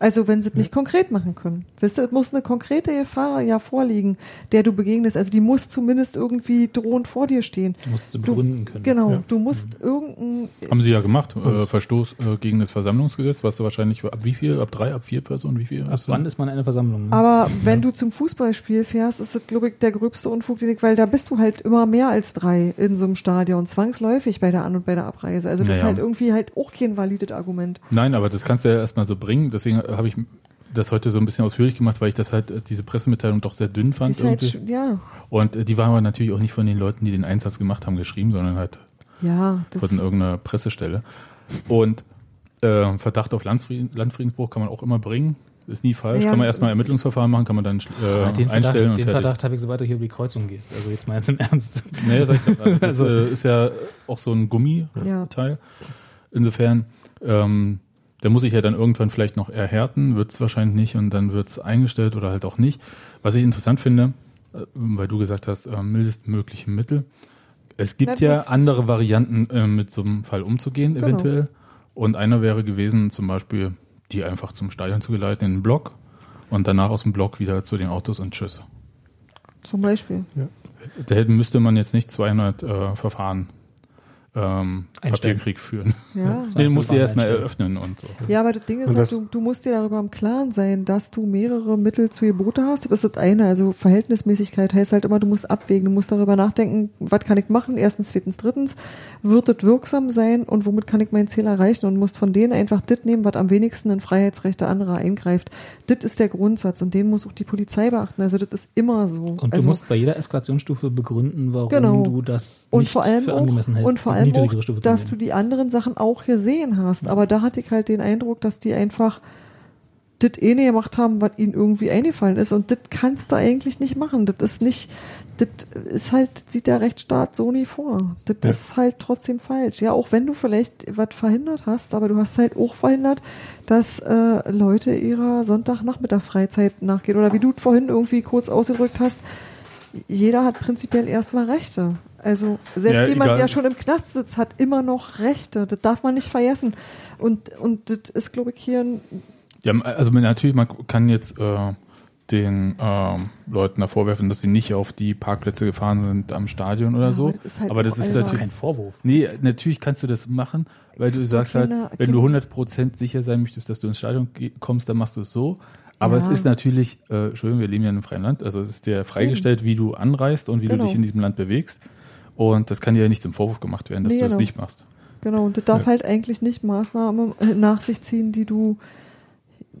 Also wenn sie es nicht konkret machen können. Wisst ihr, es muss eine konkrete Gefahr ja vorliegen, der du begegnest. Also die muss zumindest irgendwie drohend vor dir stehen. Du musst sie Du- begründen können. Genau, Ja. du musst irgendein, haben sie ja gemacht, äh, Verstoß äh, gegen das Versammlungsgesetz, was du wahrscheinlich ab wie viel, ab drei, ab vier Personen, wie viel? Ab wann ist man eine Versammlung? ne? aber wenn du zum Fußballspiel fährst, ist das, glaube ich, der gröbste Unfug, den ich, weil da bist du halt immer mehr als drei in so einem Stadion, zwangsläufig bei der An- und bei der Abreise. Also das ist Naja. halt irgendwie halt auch kein valides Argument. Nein, aber das kannst du ja erstmal so bringen. Deswegen habe ich das heute so ein bisschen ausführlich gemacht, weil ich das halt, äh, diese Pressemitteilung doch sehr dünn Die fand. ist halt, ja, Und äh, die waren aber natürlich auch nicht von den Leuten, die den Einsatz gemacht haben, geschrieben, sondern halt ja, das, von irgendeiner Pressestelle. Und äh, Verdacht auf Landfrieden, Landfriedensbruch kann man auch immer bringen. Ist nie falsch. Ja, kann man erstmal Ermittlungsverfahren machen, kann man dann äh, den einstellen Verdacht, und den fertig. Verdacht habe ich, sobald du hier über die Kreuzung gehst. Also jetzt mal jetzt im Ernst. Nee, sag ich, also das Also- äh, ist ja auch so ein Gummiteil. Ja. Insofern, ähm, der muss sich ja dann irgendwann vielleicht noch erhärten, wird es wahrscheinlich nicht und dann wird es eingestellt oder halt auch nicht. Was ich interessant finde, äh, weil du gesagt hast, äh, mildestmögliche Mittel. Es gibt Das ja andere Varianten, äh, mit so einem Fall umzugehen, Genau. eventuell. Und einer wäre gewesen, zum Beispiel, die einfach zum Stadion zu geleiten in einen Block und danach aus dem Block wieder zu den Autos und Tschüss. zum Beispiel. Da hätte- müsste man jetzt nicht 200 äh, Verfahren ähm. Papierkrieg führen. Ja. Den musst du erstmal eröffnen und so. Ja, aber das Ding ist Und halt, das- du, du musst dir darüber im Klaren sein, dass du mehrere Mittel zu Gebote hast. Das ist das eine. Also Verhältnismäßigkeit heißt halt immer, du musst abwägen. Du musst darüber nachdenken, was kann ich machen? Erstens, zweitens, drittens. Wird das wirksam sein und womit kann ich mein Ziel erreichen? Und musst von denen einfach das nehmen, was am wenigsten in Freiheitsrechte anderer eingreift. Das ist der Grundsatz und den muss auch die Polizei beachten. Also das ist immer so. Und also, du musst bei jeder Eskalationsstufe begründen, warum Genau. du das und nicht vor allem für auch, angemessen hältst, und vor allem auch, dass du die anderen Sachen auch gesehen hast. Aber da hatte ich halt den Eindruck, dass die einfach das eh nicht gemacht haben, was ihnen irgendwie eingefallen ist. Und das kannst du eigentlich nicht machen. Das ist nicht, das ist halt, sieht der Rechtsstaat so nie vor. Das Ja. ist halt trotzdem falsch. Ja, auch wenn du vielleicht was verhindert hast, aber du hast halt auch verhindert, dass äh, Leute ihrer Sonntagnachmittag Freizeit nachgehen. Oder wie du vorhin irgendwie kurz ausgedrückt hast, jeder hat prinzipiell erstmal Rechte. Also selbst Ja, jemand, egal. der schon im Knast sitzt, hat immer noch Rechte. Das darf man nicht vergessen. Und, und das ist, glaube ich, hier ein Ja, also natürlich, man kann jetzt äh, den ähm, Leuten da vorwerfen, dass sie nicht auf die Parkplätze gefahren sind am Stadion oder Ja, so. aber das ist halt aber das ist natürlich. kein Vorwurf. Nee, natürlich kannst du das machen, weil du sagst halt, Kinder- wenn du Kinder- 100% sicher sein möchtest, dass du ins Stadion kommst, dann machst du es so. Aber Ja. es ist natürlich, äh, Entschuldigung, wir leben ja in einem freien Land, also es ist dir freigestellt, wie du anreist und wie Genau. du dich in diesem Land bewegst. Und das kann dir ja nicht zum Vorwurf gemacht werden, dass Nee, du es genau. nicht machst. Genau, und das darf Ja. halt eigentlich nicht Maßnahmen äh, nach sich ziehen, die du,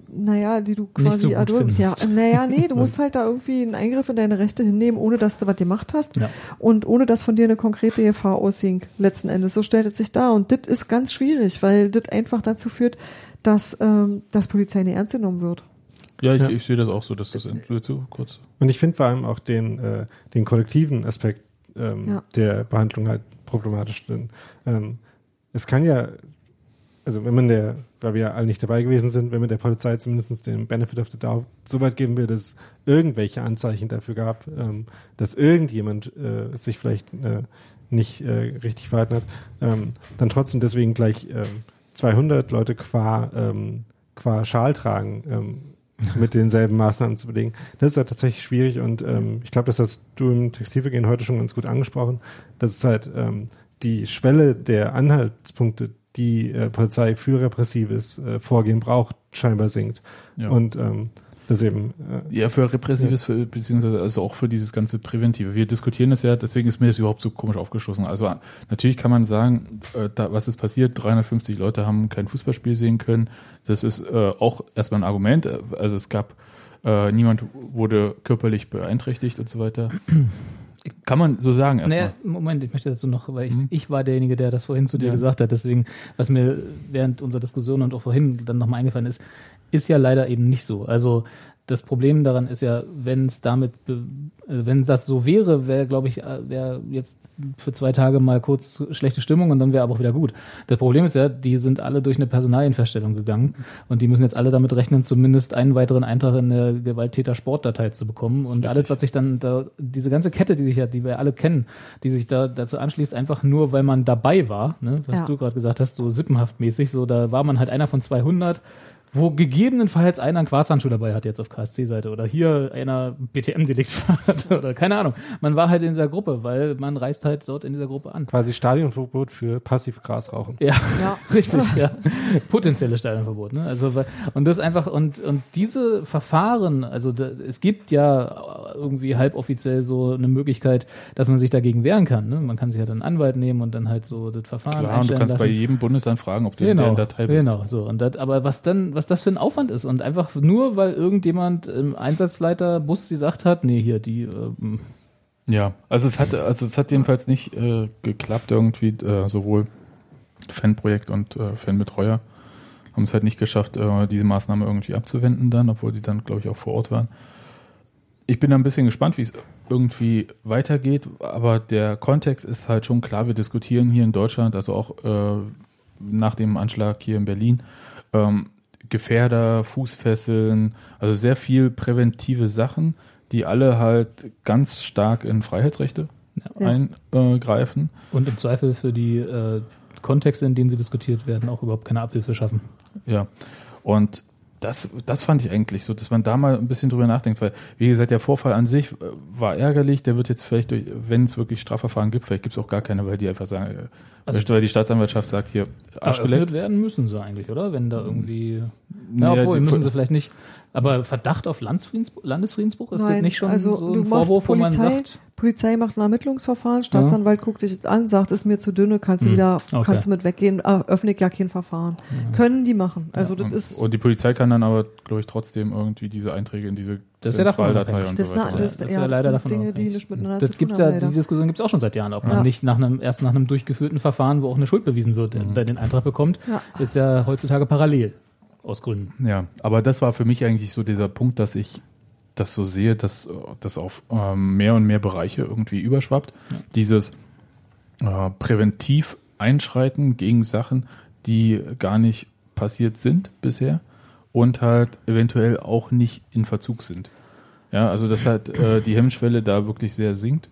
naja, die du quasi so gut erdulden- Ja, naja, nee, du musst halt da irgendwie einen Eingriff in deine Rechte hinnehmen, ohne dass du was gemacht hast Ja. und ohne dass von dir eine konkrete Gefahr ausging, letzten Endes. So stellt es sich dar. Und das ist ganz schwierig, weil das einfach dazu führt, dass, ähm, dass Polizei nicht ernst genommen wird. Ja, ich, Ja. ich sehe das auch so, dass das willst du kurz. Und ich finde vor allem auch den, äh, den kollektiven Aspekt ähm, Ja. der Behandlung halt problematisch. Denn, ähm, es kann ja, also wenn man der, weil wir ja alle nicht dabei gewesen sind, wenn man der Polizei zumindest den Benefit of the Doubt so weit geben will, dass es irgendwelche Anzeichen dafür gab, ähm, dass irgendjemand äh, sich vielleicht äh, nicht äh, richtig verhalten hat, ähm, dann trotzdem deswegen gleich ähm, 200 Leute qua, ähm, qua Schal tragen, ähm, mit denselben Maßnahmen zu belegen. Das ist ja tatsächlich schwierig und ähm, ich glaube, das hast du im Textilvergehen heute schon ganz gut angesprochen. Das ist halt ähm, die Schwelle der Anhaltspunkte, die äh, Polizei für repressives äh, Vorgehen braucht, scheinbar sinkt. Ja. Und ähm, Das eben, äh, Ja, für repressives, für, beziehungsweise also auch für dieses ganze Präventive. Wir diskutieren das ja, deswegen ist mir das überhaupt so komisch aufgeschlossen. Also natürlich kann man sagen, äh, da, was ist passiert? 350 Leute haben kein Fußballspiel sehen können. Das ist äh, auch erstmal ein Argument. Also es gab, äh, niemand wurde körperlich beeinträchtigt und so weiter. Kann man so sagen erstmal. Naja, Moment, ich möchte dazu noch, weil ich, Mhm. ich war derjenige, der das vorhin zu dir Ja. gesagt hat. Deswegen, was mir während unserer Diskussion und auch vorhin dann nochmal eingefallen ist, ist ja leider eben nicht so. Also das Problem daran ist ja, wenn es damit, äh, wenn das so wäre, wäre, glaube ich, äh, wäre jetzt für zwei Tage mal kurz schlechte Stimmung und dann wäre aber auch wieder gut. Das Problem ist ja, die sind alle durch eine Personalienfeststellung gegangen und die müssen jetzt alle damit rechnen, zumindest einen weiteren Eintrag in der Gewalttäter-Sportdatei zu bekommen und alles, was sich dann da, diese ganze Kette, die sich ja, die wir alle kennen, die sich da dazu anschließt, einfach nur, weil man dabei war, ne, was Ja. du gerade gesagt hast, so sippenhaft mäßig, so da war man halt einer von 200 wo gegebenenfalls einer einen Quarzhandschuh dabei hat jetzt auf KSC-Seite oder hier einer BTM-Delikt hat oder keine Ahnung. Man war halt in dieser Gruppe, weil man reist halt dort in dieser Gruppe an. quasi Stadionverbot für passiv Grasrauchen. Ja, Ja. richtig, ja. Potenzielles Stadionverbot, ne? Also und das einfach und und diese Verfahren, also da, es gibt ja irgendwie halboffiziell so eine Möglichkeit, dass man sich dagegen wehren kann. Ne? Man kann sich ja dann einen Anwalt nehmen und dann halt so das Verfahren Klar, und du kannst bei lassen. jedem Bundesland fragen, ob du in Genau, der Datei bist. genau, so und das, aber was dann, was das für ein Aufwand ist und einfach nur, weil irgendjemand im Einsatzleiter Bus gesagt hat, nee, hier die, ähm, Ja, also es hat, also es hat jedenfalls nicht äh, geklappt irgendwie, äh, sowohl Fanprojekt und äh, Fanbetreuer haben es halt nicht geschafft, äh, diese Maßnahme irgendwie abzuwenden dann, obwohl die dann, glaube ich, auch vor Ort waren. Ich bin da ein bisschen gespannt, wie es irgendwie weitergeht, aber der Kontext ist halt schon klar. Wir diskutieren hier in Deutschland, also auch äh, nach dem Anschlag hier in Berlin, ähm, Gefährder, Fußfesseln, also sehr viel präventive Sachen, die alle halt ganz stark in Freiheitsrechte Ja. eingreifen. und im Zweifel für die äh, Kontexte, in denen sie diskutiert werden, auch überhaupt keine Abhilfe schaffen. Ja. Und das, das fand ich eigentlich so, dass man da mal ein bisschen drüber nachdenkt, weil, wie gesagt, der Vorfall an sich äh, war ärgerlich, der wird jetzt vielleicht durch, wenn es wirklich Strafverfahren gibt, vielleicht gibt es auch gar keine, weil die einfach sagen, äh, Also- weil die Staatsanwaltschaft sagt hier, Arsch Eröffnet geleckt. werden müssen sie eigentlich, oder? Wenn da irgendwie. Nee, Ja, obwohl, die- müssen sie vielleicht nicht. Aber Verdacht auf Landesfriedensbruch, Landesfriedensbruch ist das Nein, nicht schon also so du ein Vorwurf, wo man Polizei, sagt, Polizei macht ein Ermittlungsverfahren, Staatsanwalt guckt sich das an, sagt, ist mir zu dünne, kannst du Hm, wieder, okay. kannst du mit weggehen, äh, öffnet ja kein Verfahren. Können die machen. Also das und, ist, und die Polizei kann dann aber, glaube ich, trotzdem irgendwie diese Einträge in diese Das ist ja davon abhängig. und das, so na, weiter. das, Das ist ja, ja leider das davon Dinge, die nicht miteinander Das zu tun gibt's haben, ja, leider. die Diskussion gibt's auch schon seit Jahren, ob man Ja. nicht nach einem, erst nach einem durchgeführten Verfahren, wo auch eine Schuld bewiesen wird, Mhm. der den Eintrag bekommt, Ja. ist ja heutzutage parallel. Aus Gründen. Ja, aber das war für mich eigentlich so dieser Punkt, dass ich das so sehe, dass das auf ähm, mehr und mehr Bereiche irgendwie überschwappt. Dieses äh, präventiv einschreiten gegen Sachen, die gar nicht passiert sind bisher und halt eventuell auch nicht in Verzug sind. Ja, also dass halt äh, die Hemmschwelle da wirklich sehr sinkt.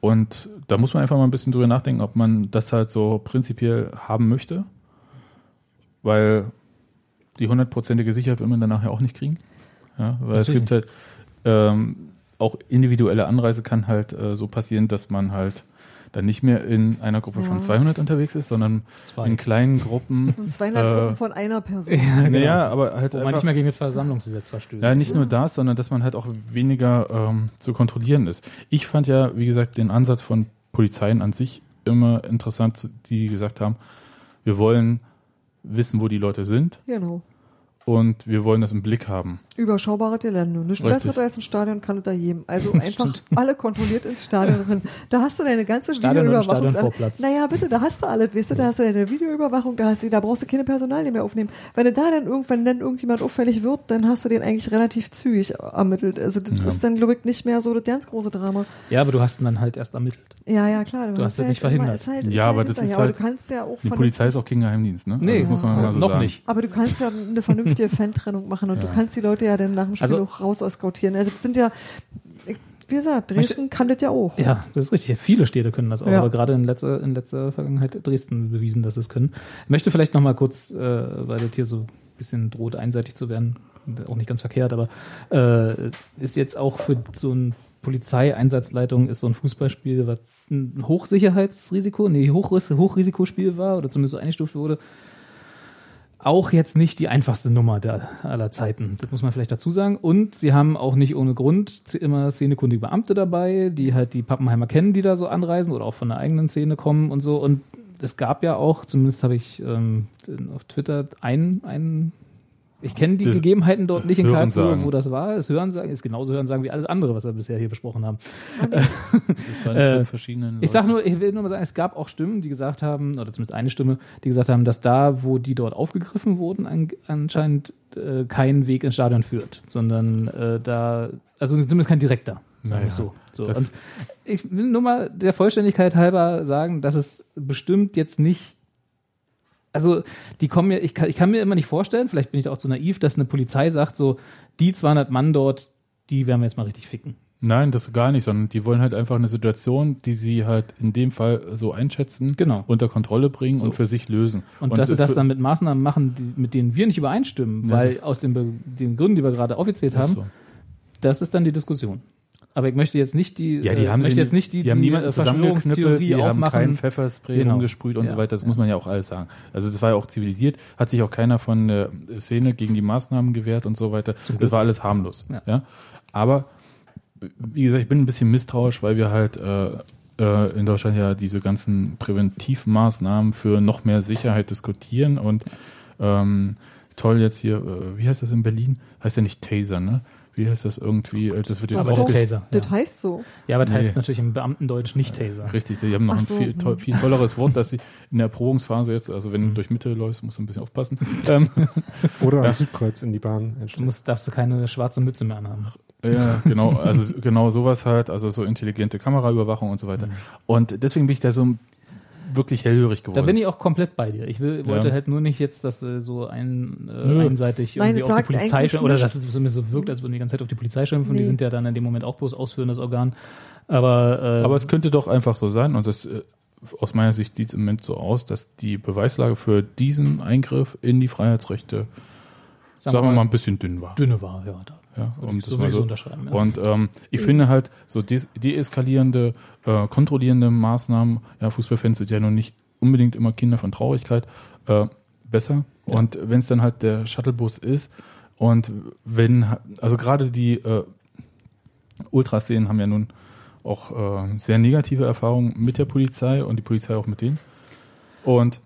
Und da muss man einfach mal ein bisschen drüber nachdenken, ob man das halt so prinzipiell haben möchte. Weil die hundertprozentige Sicherheit wird man dann nachher auch nicht kriegen. Ja, weil es Natürlich gibt halt ähm, auch individuelle Anreise kann halt äh, so passieren, dass man halt dann nicht mehr in einer Gruppe von Ja. 200 unterwegs ist, sondern Zwei. in kleinen Gruppen. Und 200 Äh, Gruppen von einer Person. Naja, aber halt Wo man einfach, nicht mehr gegen das Versammlungsgesetz verstößt. ja, nicht nur das, sondern dass man halt auch weniger ähm, zu kontrollieren ist. Ich fand ja, wie gesagt, den Ansatz von Polizeien an sich immer interessant, die gesagt haben, wir wollen wissen, wo die Leute sind Genau. und wir wollen das im Blick haben. Überschaubare Gelände. Nichts Richtig. besser als ein Stadion kann es da jedem. Also einfach alle kontrolliert ins Stadion rein. Da hast du deine ganze Stadion Videoüberwachung. Stadionvorplatz. Naja, bitte, da hast du alles, weißt du, da hast du deine Videoüberwachung, da hast du, da brauchst du keine Personalien mehr aufnehmen. Wenn du da dann irgendwann dann irgendjemand auffällig wird, dann hast du den eigentlich relativ zügig ermittelt. Also das Ja. ist dann, glaube ich, nicht mehr so das ganz große Drama. Ja, aber du hast ihn dann halt erst ermittelt. Ja, ja, klar. Du hast ja es nicht immer- verhindert. Ist halt, Ja, aber das ist aber halt- du kannst ja auch Die Polizei ist auch kein Geheimdienst, ne? Nee, also das muss man mal so noch sagen. nicht. Aber du kannst ja eine vernünftige Fan-Trennung machen und du Ja. kannst die Leute ja dann nach dem Spiel Also- auch raus ausskautieren. Also das sind ja, wie gesagt, Dresden kann das ja auch. Ja, das ist richtig. Viele Städte können das auch, Ja. aber gerade in letzter, in letzter Vergangenheit Dresden bewiesen, dass sie es können. Ich möchte vielleicht noch mal kurz, äh, weil das hier so ein bisschen droht, einseitig zu werden, auch nicht ganz verkehrt, aber äh, ist jetzt auch für so ein Polizeieinsatzleitung ist so ein Fußballspiel, was ein Hochsicherheitsrisiko, nee, Hochris Hochrisikospiel war oder zumindest so eingestuft wurde, auch jetzt nicht die einfachste Nummer der aller Zeiten. Das muss man vielleicht dazu sagen. Und sie haben auch nicht ohne Grund immer szenekundige Beamte dabei, die halt die Pappenheimer kennen, die da so anreisen oder auch von der eigenen Szene kommen und so. Und es gab ja auch, zumindest habe ich ähm, auf Twitter einen, einen ich kenne die Gegebenheiten dort nicht in Karlsruhe, wo das war. Das Hörensagen ist genauso Hörensagen wie alles andere, was wir bisher hier besprochen haben. Das waren Äh, Ich sag nur, ich will nur mal sagen, es gab auch Stimmen, die gesagt haben, oder zumindest eine Stimme, die gesagt haben, dass da, wo die dort aufgegriffen wurden, an, anscheinend äh, kein Weg ins Stadion führt, sondern äh, da, also zumindest kein direkter. Sagen Naja, so. so. Und ich will nur mal der Vollständigkeit halber sagen, dass es bestimmt jetzt nicht also die kommen mir, ich kann, ich kann mir immer nicht vorstellen, vielleicht bin ich da auch zu naiv, dass eine Polizei sagt, so, die 200 Mann dort, die werden wir jetzt mal richtig ficken. Nein, das gar nicht, sondern die wollen halt einfach eine Situation, die sie halt in dem Fall so einschätzen, Genau. unter Kontrolle bringen So. und für sich lösen. Und, dass sie das für- dann mit Maßnahmen machen, die, mit denen wir nicht übereinstimmen, Ja, weil das- aus den, den Gründen, die wir gerade aufgezählt haben, so. das ist dann die Diskussion. Aber ich möchte jetzt nicht die, Ja, die äh, haben möchte jetzt nicht die, die haben die niemanden äh, zusammengeknüppelt, Verschwörungstheorie die haben keinen aufmachen. Pfefferspray Genau. rumgesprüht und Ja, so weiter. Das ja. muss man ja auch alles sagen. Also das war ja auch zivilisiert, hat sich auch keiner von der Szene gegen die Maßnahmen gewehrt und so weiter. Das war alles harmlos. Ja. Ja. Aber wie gesagt, ich bin ein bisschen misstrauisch, weil wir halt äh, äh, in Deutschland ja diese ganzen Präventivmaßnahmen für noch mehr Sicherheit diskutieren und ähm, toll jetzt hier, äh, wie heißt das in Berlin? Heißt ja nicht Taser, ne? Wie heißt das irgendwie? Äh, Das wird jetzt Aber auch Taser, Das ja. heißt so. Ja, aber das Nee. heißt natürlich im Beamtendeutsch nicht Taser. Richtig, die haben noch Ach ein so, viel, hm. toll, viel tolleres Wort, dass sie in der Erprobungsphase jetzt, also wenn du durch Mitte läufst, musst du ein bisschen aufpassen. ähm, Oder am Südkreuz in die Bahn Du einstellen. musst, darfst du keine schwarze Mütze mehr anhaben. ja, genau, also genau sowas halt, also so intelligente Kameraüberwachung und so weiter. Und deswegen bin ich da so wirklich hellhörig geworden. Da bin ich auch komplett bei dir. Ich will, wollte Ja. halt nur nicht jetzt, dass wir so ein, äh, einseitig Nein, irgendwie auf die Polizei schimpfen, oder dass es zumindest so wirkt, als würden die ganze Zeit auf die Polizei schimpfen. Die Nee. sind ja dann in dem Moment auch bloß ausführendes Organ. Aber, äh, Aber es könnte doch einfach so sein und das äh, aus meiner Sicht sieht es im Moment so aus, dass die Beweislage für diesen Eingriff in die Freiheitsrechte, sagen, wir mal, ein bisschen dünn war. dünne war, ja. Da Ja, um das sowieso so. unterschreiben. Ja. Und ähm, ich finde halt so des- deeskalierende, äh, kontrollierende Maßnahmen, ja, Fußballfans sind ja noch nicht unbedingt immer Kinder von Traurigkeit, äh, besser. Ja. Und wenn es dann halt der Shuttlebus ist und wenn, also gerade die äh, Ultraszenen haben ja nun auch äh, sehr negative Erfahrungen mit der Polizei und die Polizei auch mit denen. Und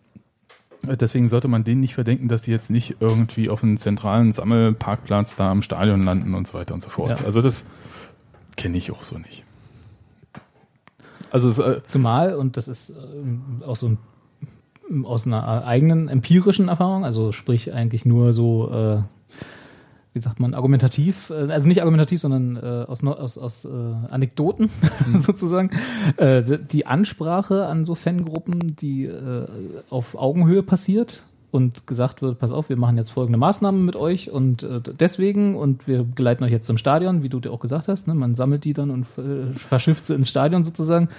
deswegen sollte man denen nicht verdenken, dass die jetzt nicht irgendwie auf einem zentralen Sammelparkplatz da am Stadion landen und so weiter und so fort. Ja. Also das kenne ich auch so nicht. Also es, äh, Zumal, und das ist ähm, auch so ein, aus einer eigenen empirischen Erfahrung, also sprich eigentlich nur so, äh, wie sagt man, argumentativ, äh, also nicht argumentativ, sondern äh, aus, aus, aus äh, Anekdoten sozusagen, äh, die Ansprache an so Fangruppen, die äh, auf Augenhöhe passiert und gesagt wird, pass auf, wir machen jetzt folgende Maßnahmen mit euch und äh, deswegen und wir geleiten euch jetzt zum Stadion, wie du dir auch gesagt hast, ne? man sammelt die dann und äh, verschifft sie ins Stadion sozusagen.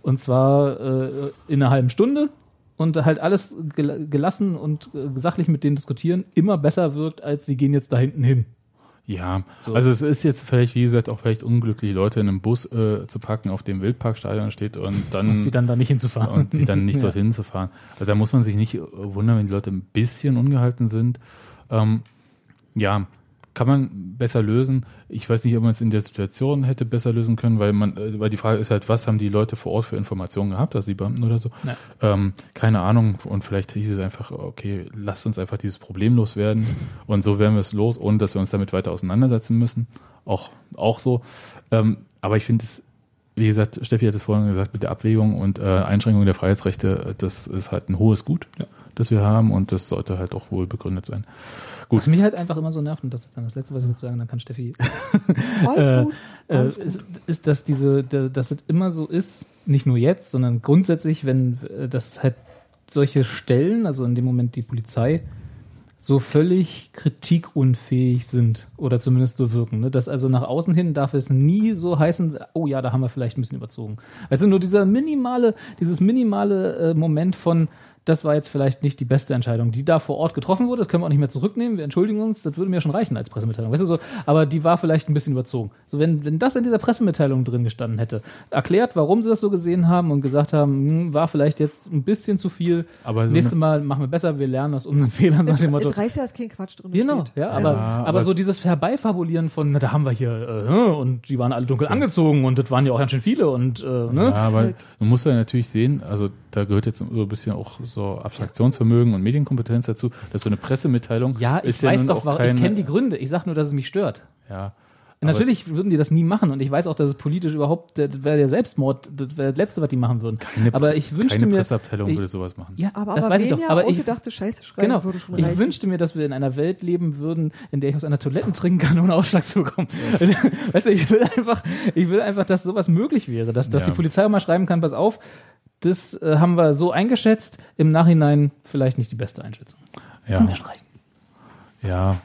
Und zwar äh, in einer halben Stunde und halt alles gel gelassen und äh, sachlich mit denen diskutieren immer besser wirkt, als sie gehen jetzt da hinten hin. ja, So. also es ist jetzt vielleicht, wie gesagt, auch vielleicht unglücklich, Leute in einem Bus äh, zu packen, auf dem Wildparkstadion steht und dann Und sie dann da nicht hinzufahren. und sie dann nicht Ja. dorthin zu fahren. Also da muss man sich nicht äh, wundern, wenn die Leute ein bisschen ungehalten sind. Ähm, ja, kann man besser lösen. Ich weiß nicht, ob man es in der Situation hätte besser lösen können, weil man, äh, weil die Frage ist halt, was haben die Leute vor Ort für Informationen gehabt, also die Beamten oder so. Ja. Ähm, keine Ahnung. Und vielleicht hieß es einfach, okay, lasst uns einfach dieses Problem loswerden. Und so werden wir es los, ohne dass wir uns damit weiter auseinandersetzen müssen. Auch, auch so. Ähm, aber ich finde es, wie gesagt, Steffi hat es vorhin gesagt, mit der Abwägung und äh, Einschränkung der Freiheitsrechte, äh, das ist halt ein hohes Gut, Ja. das wir haben und das sollte halt auch wohl begründet sein. Was mich halt einfach immer so nervt, und das ist dann das Letzte, was ich dazu sagen, dann kann Steffi Alles gut. äh, Alles gut. ist, ist, dass diese, da- dass es immer so ist, nicht nur jetzt, sondern grundsätzlich, wenn äh, das halt solche Stellen, also in dem Moment die Polizei, so völlig kritikunfähig sind oder zumindest so wirken. Ne? Dass also nach außen hin darf es nie so heißen, oh ja, da haben wir vielleicht ein bisschen überzogen. Also nur dieser minimale, dieses minimale äh, Moment von, das war jetzt vielleicht nicht die beste Entscheidung, die da vor Ort getroffen wurde. Das können wir auch nicht mehr zurücknehmen. Wir entschuldigen uns. Das würde mir schon reichen als Pressemitteilung. Weißt du so? Aber die war vielleicht ein bisschen überzogen. So, wenn, wenn das in dieser Pressemitteilung drin gestanden hätte, erklärt, warum sie das so gesehen haben und gesagt haben, hm, war vielleicht jetzt ein bisschen zu viel. Aber so Nächstes Mal machen wir besser. Wir lernen aus unseren Fehlern nach dem Motto. Es reicht ja, dass kein Quatsch drin Genau, steht. ja, aber, Ja, aber, aber so es- dieses Herbeifabulieren von, na, da haben wir hier, äh, und die waren alle dunkel angezogen und das waren ja auch ganz schön viele und, äh, ne? Ja, aber man muss ja natürlich sehen, also da gehört jetzt so ein bisschen auch so Abstraktionsvermögen und Medienkompetenz dazu, dass so eine Pressemitteilung Ja, ich ist ja weiß nun doch, auch warum, ich keine- kenne die Gründe. Ich sag nur, dass es mich stört. Ja, Natürlich würden die das nie machen und ich weiß auch, dass es politisch überhaupt, das wäre der Selbstmord, das wäre das Letzte, was die machen würden. keine, aber ich wünschte keine mir, Presseabteilung ich- würde sowas machen. ja, aber das aber weiß ich wen doch. ja Aber ich, ausgedachte Scheiße schreiben genau, würde schon ich reichen. wünschte mir, dass wir in einer Welt leben würden, in der ich aus einer Toiletten trinken kann, ohne Ausschlag zu bekommen. weißt du, ich will einfach, ich will einfach, dass sowas möglich wäre, dass, dass Ja. die Polizei auch mal schreiben kann, pass auf, das äh, haben wir so eingeschätzt, im Nachhinein vielleicht nicht die beste Einschätzung. Ja, ja,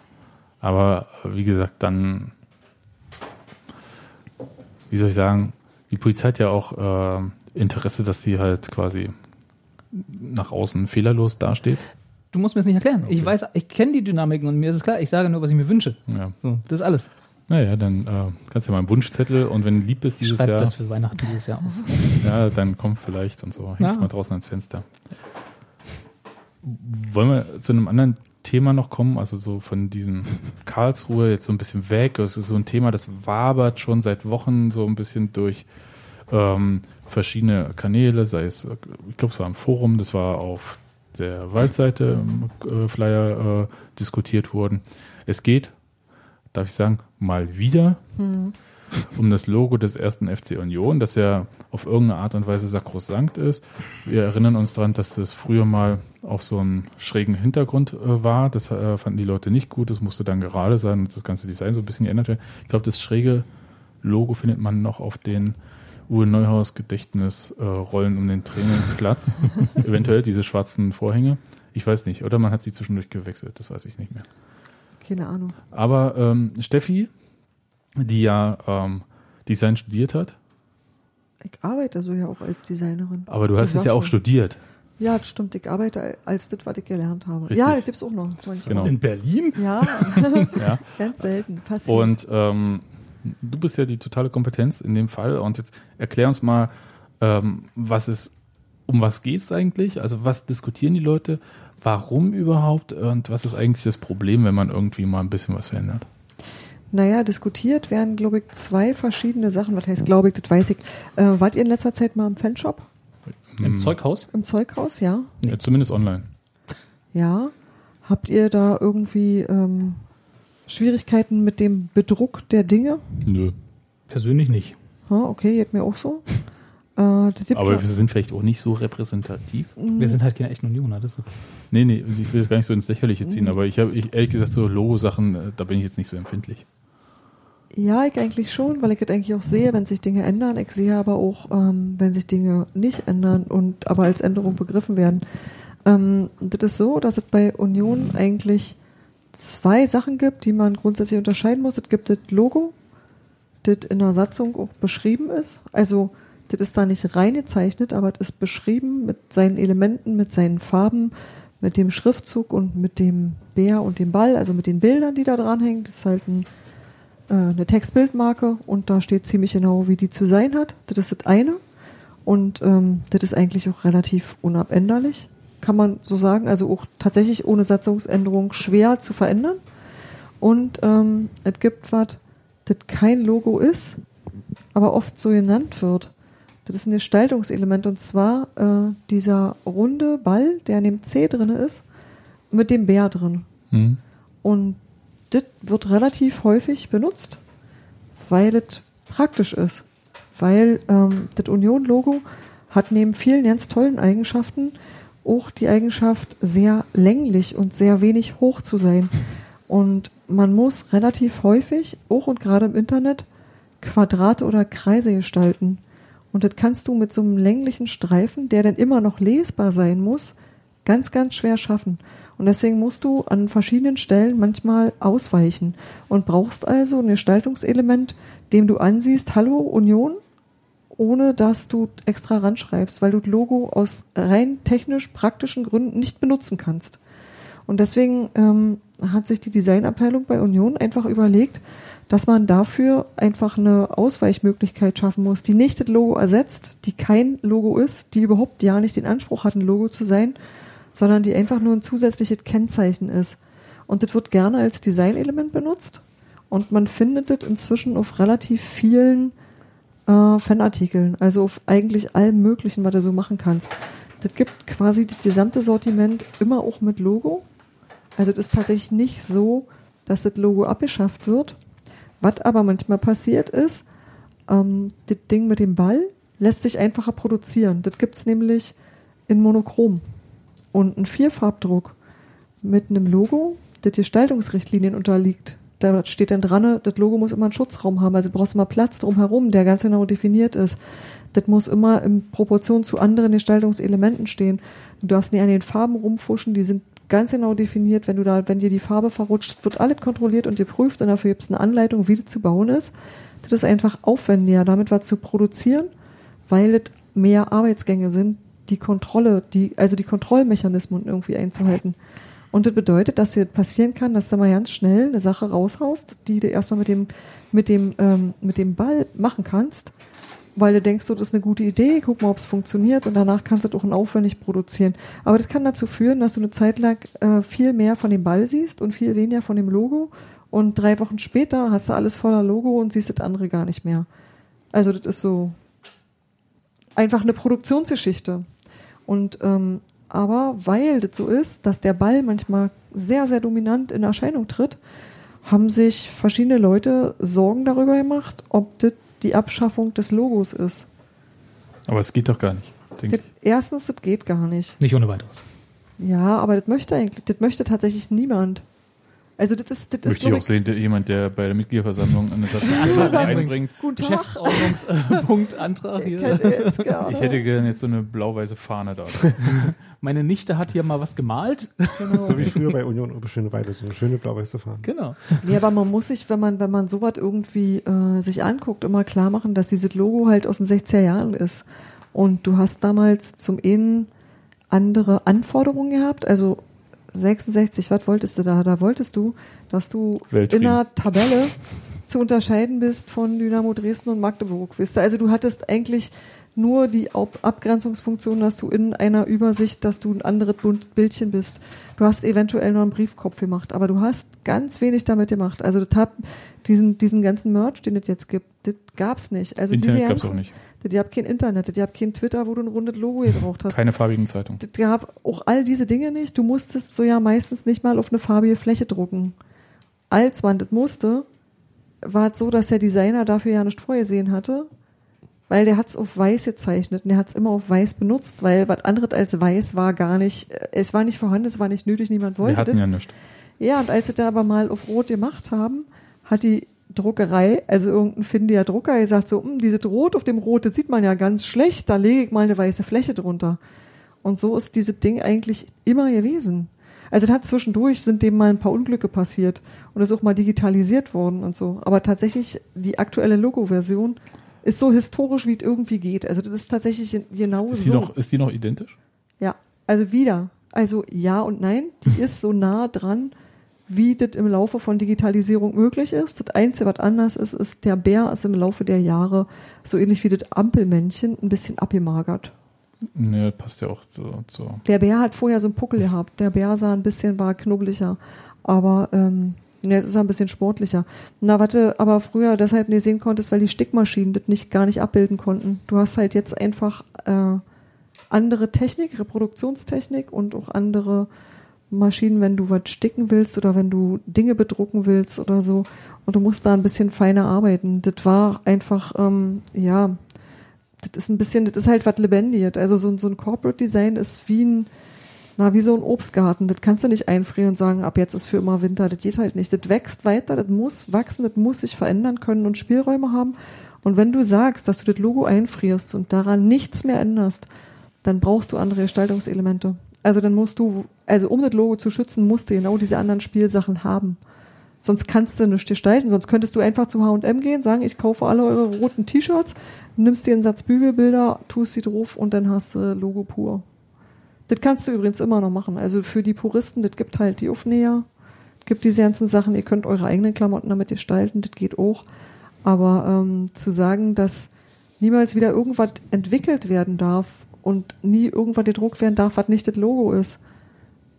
aber äh, wie gesagt, dann, wie soll ich sagen, die Polizei hat ja auch äh, Interesse, dass sie halt quasi nach außen fehlerlos dasteht. Du musst mir das nicht erklären. Ich Okay. weiß, ich kenne die Dynamiken und mir ist es klar, ich sage nur, was ich mir wünsche. Ja. So, das ist alles. Naja, dann äh, kannst du ja mal einen Wunschzettel und wenn du lieb bist dieses Schreib Jahr, das für Weihnachten dieses Jahr auf. ja, dann komm vielleicht und so. Hängst Ja. mal draußen ans Fenster. Wollen wir zu einem anderen Thema noch kommen? Also so von diesem Karlsruhe jetzt so ein bisschen weg. Es ist so ein Thema, das wabert schon seit Wochen so ein bisschen durch ähm, verschiedene Kanäle, sei es, ich glaube, es war im Forum, das war auf der Waldseite äh, Flyer äh, diskutiert worden. Es geht, darf ich sagen, mal wieder um das Logo des ersten FC Union, das ja auf irgendeine Art und Weise sakrosankt ist. Wir erinnern uns daran, dass das früher mal auf so einem schrägen Hintergrund äh, war. Das äh, fanden die Leute nicht gut. Das musste dann gerade sein und das ganze Design so ein bisschen geändert werden. Ich glaube, das schräge Logo findet man noch auf den Uwe Neuhaus Gedächtnis äh, Rollen um den Trainingsplatz. Eventuell diese schwarzen Vorhänge. Ich weiß nicht. Oder man hat sie zwischendurch gewechselt. Das weiß ich nicht mehr. Keine Ahnung. Aber ähm, Steffi, die ja ähm, Design studiert hat, Ich arbeite so ja auch als Designerin. aber du hast es ja auch studiert. Ja, das stimmt. Ich arbeite als das, was ich gelernt habe. Richtig. Ja, das gibt's auch noch. Genau. In Berlin? Ja, Ja. ganz selten. Passiert. Und ähm, du bist ja die totale Kompetenz in dem Fall. Und jetzt erklär uns mal, ähm, was ist, um was geht es eigentlich? Also was diskutieren die Leute? Warum überhaupt? Und was ist eigentlich das Problem, wenn man irgendwie mal ein bisschen was verändert? Naja, diskutiert werden, glaube ich, zwei verschiedene Sachen. Was heißt, glaube ich, das weiß ich. Äh, wart ihr in letzter Zeit mal im Fanshop? Im Hm, Zeughaus? Im Zeughaus, ja? Ja, zumindest online. Ja. Habt ihr da irgendwie ähm, Schwierigkeiten mit dem Bedruck der Dinge? Nö. Persönlich nicht. Ha, okay, geht mir auch so. Äh, Aber wir sind vielleicht auch nicht so repräsentativ. Wir sind halt keine echten Unioner. Das ist Nee, nee, ich will das gar nicht so ins Lächerliche ziehen, aber ich habe ich, ehrlich gesagt so Logo-Sachen, äh, da bin ich jetzt nicht so empfindlich. Ja, ich eigentlich schon, weil ich das eigentlich auch sehe, wenn sich Dinge ändern. Ich sehe aber auch, ähm, wenn sich Dinge nicht ändern und aber als Änderung begriffen werden. Ähm, das ist so, dass es bei Union eigentlich zwei Sachen gibt, die man grundsätzlich unterscheiden muss. Es gibt das Logo, das in der Satzung auch beschrieben ist. Also das ist da nicht reingezeichnet, aber das ist beschrieben mit seinen Elementen, mit seinen Farben, mit dem Schriftzug und mit dem Bär und dem Ball, also mit den Bildern, die da dranhängen. Das ist halt ein äh, eine Textbildmarke und da steht ziemlich genau, wie die zu sein hat. Das ist das eine. Und ähm, das ist eigentlich auch relativ unabänderlich, kann man so sagen. Also auch tatsächlich ohne Satzungsänderung schwer zu verändern. Und ähm, es gibt was, das kein Logo ist, aber oft so genannt wird. Das ist ein Gestaltungselement und zwar äh, dieser runde Ball, der in dem C drin ist, mit dem Bär drin. Hm? Und das wird relativ häufig benutzt, weil es praktisch ist. Weil ähm, das Union-Logo hat neben vielen ganz tollen Eigenschaften auch die Eigenschaft, sehr länglich und sehr wenig hoch zu sein. Und man muss relativ häufig, auch und gerade im Internet, Quadrate oder Kreise gestalten. Und das kannst du mit so einem länglichen Streifen, der dann immer noch lesbar sein muss, ganz, ganz schwer schaffen. Und deswegen musst du an verschiedenen Stellen manchmal ausweichen und brauchst also ein Gestaltungselement, dem du ansiehst, hallo Union, ohne dass du extra ranschreibst, weil du das Logo aus rein technisch praktischen Gründen nicht benutzen kannst. Und deswegen ähm, hat sich die Designabteilung bei Union einfach überlegt, dass man dafür einfach eine Ausweichmöglichkeit schaffen muss, die nicht das Logo ersetzt, die kein Logo ist, die überhaupt ja nicht den Anspruch hat, ein Logo zu sein, sondern die einfach nur ein zusätzliches Kennzeichen ist. Und das wird gerne als Designelement benutzt und man findet das inzwischen auf relativ vielen äh, Fanartikeln, also auf eigentlich allem Möglichen, was du so machen kannst. Das gibt quasi das gesamte Sortiment immer auch mit Logo. Also das ist tatsächlich nicht so, dass das Logo abgeschafft wird. Was aber manchmal passiert ist, ähm, das Ding mit dem Ball lässt sich einfacher produzieren. Das gibt's nämlich in Monochrom. Und ein Vierfarbdruck mit einem Logo, das Gestaltungsrichtlinien unterliegt, da steht dann dran, das Logo muss immer einen Schutzraum haben, also du brauchst immer Platz drumherum, der ganz genau definiert ist. Das muss immer in Proportion zu anderen Gestaltungselementen stehen. Du darfst nicht an den Farben rumfuschen, die sind ganz genau definiert. Wenn du da, wenn dir die Farbe verrutscht, wird alles kontrolliert und geprüft und dafür gibt es eine Anleitung, wie das zu bauen ist. Das ist einfach aufwendiger, damit was zu produzieren, weil es mehr Arbeitsgänge sind, die Kontrolle, die, also die Kontrollmechanismen irgendwie einzuhalten. Und das bedeutet, dass dir passieren kann, dass du mal ganz schnell eine Sache raushaust, die du erstmal mit dem, mit dem, ähm, mit dem Ball machen kannst, weil du denkst, so, das ist eine gute Idee, guck mal, ob es funktioniert und danach kannst du das auch aufwendig produzieren. Aber das kann dazu führen, dass du eine Zeit lang äh, viel mehr von dem Ball siehst und viel weniger von dem Logo und drei Wochen später hast du alles voller Logo und siehst das andere gar nicht mehr. Also das ist so einfach eine Produktionsgeschichte. Und ähm, aber weil das so ist, dass der Ball manchmal sehr, sehr dominant in Erscheinung tritt, haben sich verschiedene Leute Sorgen darüber gemacht, ob das die Abschaffung des Logos ist. Aber es geht doch gar nicht. Das, erstens, das geht gar nicht. Nicht ohne weiteres. Ja, aber das möchte eigentlich, das möchte tatsächlich niemand. Also das ist, das Möchte ist ich auch sehen, der, jemand, der bei der Mitgliederversammlung eine Satzung einbringt. Guten Tag. Geschäftsordnungspunktantrag Ich hier. hätte jetzt gerne. Ich hätte gerne jetzt so eine blau-weiße Fahne da. Meine Nichte hat hier mal was gemalt. So wie früher bei Union Oberschöneweide, so eine schöne blau-weiße Fahne. Genau. Nee, aber man muss sich, wenn man, wenn man sowas irgendwie äh, sich anguckt, immer klar machen, dass dieses Logo halt aus den 60er Jahren ist. Und du hast damals zum einen andere Anforderungen gehabt, also 66, was wolltest du da? Da wolltest du, dass du Weltfrieden. in einer Tabelle zu unterscheiden bist von Dynamo Dresden und Magdeburg. Wisst ihr? Also du hattest eigentlich nur die Ab Abgrenzungsfunktion, dass du in einer Übersicht, dass du ein anderes Bildchen bist. Du hast eventuell noch einen Briefkopf gemacht, aber du hast ganz wenig damit gemacht. Also das hab, diesen, diesen ganzen Merch, den es jetzt gibt, das gab's nicht. Also Internet diese gab es ganzen, auch nicht. Das habt kein Internet, das habt kein Twitter, wo du ein rundes Logo gebraucht hast. Keine farbigen Zeitungen. Das gab auch all diese Dinge nicht. Du musstest so ja meistens nicht mal auf eine farbige Fläche drucken. Als man das musste, war es so, dass der Designer dafür ja nicht vorgesehen hatte, weil der hat's auf weiß gezeichnet und der hat's immer auf weiß benutzt, weil was anderes als weiß war gar nicht, äh, es war nicht vorhanden, es war nicht nötig, niemand wollte Wir hatten das. ja nichts. Ja, und als sie dann aber mal auf Rot gemacht haben, hat die Druckerei, also irgendein findiger Drucker, gesagt so, hm, dieses Rot auf dem Rot, das sieht man ja ganz schlecht, da lege ich mal eine weiße Fläche drunter. Und so ist dieses Ding eigentlich immer gewesen. Also es hat zwischendurch, sind dem mal ein paar Unglücke passiert und ist auch mal digitalisiert worden und so. Aber tatsächlich, die aktuelle Logo-Version ist so historisch, wie es irgendwie geht. Also das ist tatsächlich genau Ist die, so. noch, ist die noch identisch? Ja, also wieder. Also ja und nein, die ist so nah dran, wie das im Laufe von Digitalisierung möglich ist. Das Einzige, was anders ist, ist, der Bär ist im Laufe der Jahre, so ähnlich wie das Ampelmännchen, ein bisschen abgemagert. Ne, passt ja auch so. so. Der Bär hat vorher so einen Puckel gehabt. Der Bär sah ein bisschen, war knubbeliger. Aber ähm, jetzt ist ein bisschen sportlicher. Na, warte, aber früher deshalb nicht sehen konntest, weil die Stickmaschinen das nicht gar nicht abbilden konnten. Du hast halt jetzt einfach äh, andere Technik, Reproduktionstechnik und auch andere Maschinen, wenn du was sticken willst oder wenn du Dinge bedrucken willst oder so. Und du musst da ein bisschen feiner arbeiten. Das war einfach, ähm, ja, das ist ein bisschen, das ist halt was Lebendiges. Also so, so ein Corporate Design ist wie ein, na, wie so ein Obstgarten. Das kannst du nicht einfrieren und sagen, ab jetzt ist für immer Winter. Das geht halt nicht. Das wächst weiter, das muss wachsen, das muss sich verändern können und Spielräume haben. Und wenn du sagst, dass du das Logo einfrierst und daran nichts mehr änderst, dann brauchst du andere Gestaltungselemente. Also dann musst du, also um das Logo zu schützen, musst du genau diese anderen Spielsachen haben. Sonst kannst du nicht gestalten. Sonst könntest du einfach zu H&M gehen, sagen, ich kaufe alle eure roten T-Shirts, nimmst dir einen Satz Bügelbilder, tust sie drauf und dann hast du Logo pur. Das kannst du übrigens immer noch machen. Also für die Puristen, das gibt halt die Aufnäher, gibt diese ganzen Sachen, ihr könnt eure eigenen Klamotten damit gestalten, das geht auch. Aber ähm, zu sagen, dass niemals wieder irgendwas entwickelt werden darf und nie irgendwas gedruckt werden darf, was nicht das Logo ist,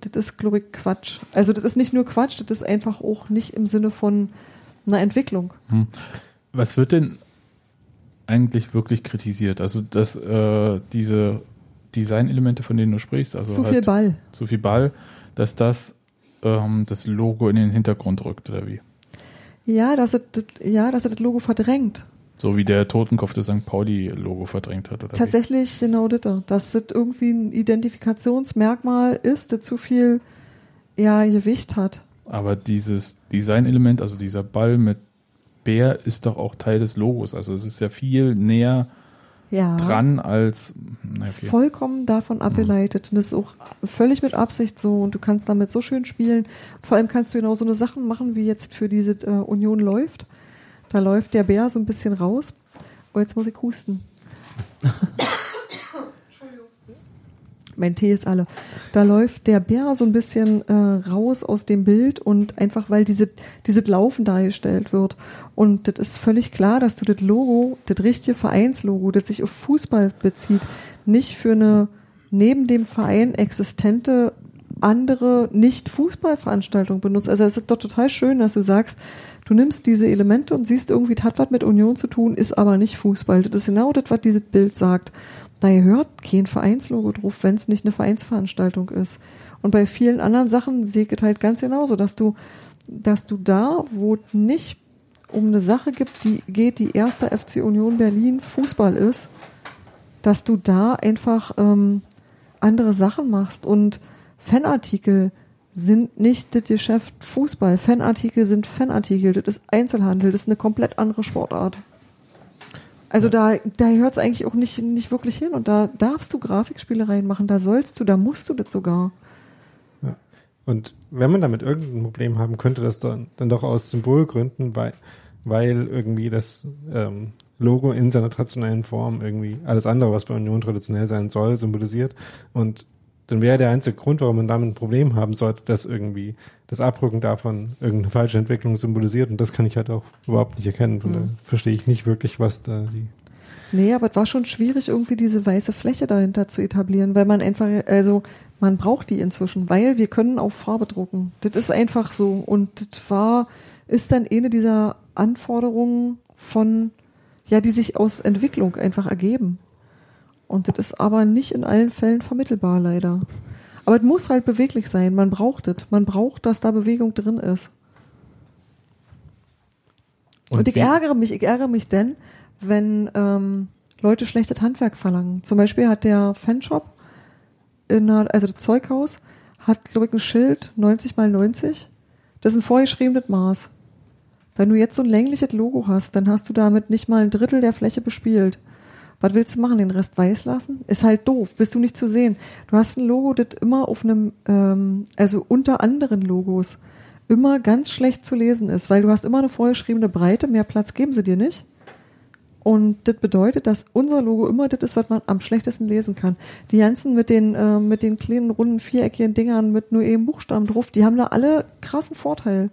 das ist, glaube ich, Quatsch. Also das ist nicht nur Quatsch, das ist einfach auch nicht im Sinne von einer Entwicklung. Hm. Was wird denn eigentlich wirklich kritisiert? Also dass äh, diese Designelemente, von denen du sprichst, also zu halt viel Ball. zu viel Ball, dass das ähm, das Logo in den Hintergrund rückt oder wie? Ja, dass das- ja, dass er das Logo verdrängt. So wie der Totenkopf das St. Pauli-Logo verdrängt hat oder Tatsächlich genau das. Dass das irgendwie ein Identifikationsmerkmal ist, das zu viel ja, Gewicht hat. wie? Aber dieses Designelement, also dieser Ball mit Bär, ist doch auch Teil des Logos. Also es ist ja viel näher Ja. dran als na, ist okay. vollkommen davon abgeleitet. Und das ist auch völlig mit Absicht so. Und du kannst damit so schön spielen. Vor allem kannst du genau so eine Sachen machen, wie jetzt für diese äh, Union läuft. Da läuft der Bär so ein bisschen raus. Oh, jetzt muss ich husten. mein Tee ist alle. Da läuft der Bär so ein bisschen äh, raus aus dem Bild und einfach weil diese dieses Laufen dargestellt wird und das ist völlig klar, dass du das Logo, das richtige Vereinslogo, das sich auf Fußball bezieht, nicht für eine neben dem Verein existente andere nicht Fußballveranstaltung benutzt. Also es ist doch total schön, dass du sagst, du nimmst diese Elemente und siehst irgendwie, das hat was mit Union zu tun, ist aber nicht Fußball. Das ist genau das, was dieses Bild sagt. Da hört kein Vereinslogo drauf, wenn es nicht eine Vereinsveranstaltung ist. Und bei vielen anderen Sachen sehe ich es halt ganz genauso, dass du, dass du da, wo es nicht um eine Sache gibt, die geht, die erster FC Union Berlin Fußball ist, dass du da einfach ähm, andere Sachen machst und Fanartikel sind nicht das Geschäft Fußball. Fanartikel sind Fanartikel, das ist Einzelhandel, das ist eine komplett andere Sportart. Also da, da hört es eigentlich auch nicht, nicht wirklich hin und da darfst du Grafikspiele reinmachen, da sollst du, da musst du das sogar. Und wenn man damit irgendein Problem haben könnte, das dann, dann doch aus Symbolgründen, weil, weil irgendwie das ähm, Logo in seiner traditionellen Form irgendwie alles andere, was bei Union traditionell sein soll, symbolisiert. Und dann wäre der einzige Grund, warum man damit ein Problem haben sollte, dass irgendwie das Abrücken davon irgendeine falsche Entwicklung symbolisiert. Und das kann ich halt auch überhaupt nicht erkennen. Von Mhm. daher verstehe ich nicht wirklich, was da die Nee, aber es war schon schwierig, irgendwie diese weiße Fläche dahinter zu etablieren, weil man einfach, also man braucht die inzwischen, weil wir können auf Farbe drucken. Das ist einfach so. Und das war, ist dann eine dieser Anforderungen von, ja, die sich aus Entwicklung einfach ergeben. Und das ist aber nicht in allen Fällen vermittelbar, leider. Aber es muss halt beweglich sein. Man braucht es. Man braucht, dass da Bewegung drin ist. Und, ich wie- ärgere mich, ich ärgere mich denn, wenn ähm, Leute schlechtes Handwerk verlangen. Zum Beispiel hat der Fanshop, in der, also das Zeughaus, hat, glaube ich, ein Schild 90 mal 90. Das ist ein vorgeschriebenes Maß. Wenn du jetzt so ein längliches Logo hast, dann hast du damit nicht mal ein Drittel der Fläche bespielt. Was willst du machen? Den Rest weiß lassen? Ist halt doof. Bist du nicht zu sehen. Du hast ein Logo, das immer auf einem, ähm, also unter anderen Logos, immer ganz schlecht zu lesen ist, weil du hast immer eine vorgeschriebene Breite, mehr Platz geben sie dir nicht. Und das bedeutet, dass unser Logo immer das ist, was man am schlechtesten lesen kann. Die ganzen mit den, äh, mit den kleinen, runden, viereckigen Dingern mit nur eben Buchstaben drauf, die haben da alle krassen Vorteil.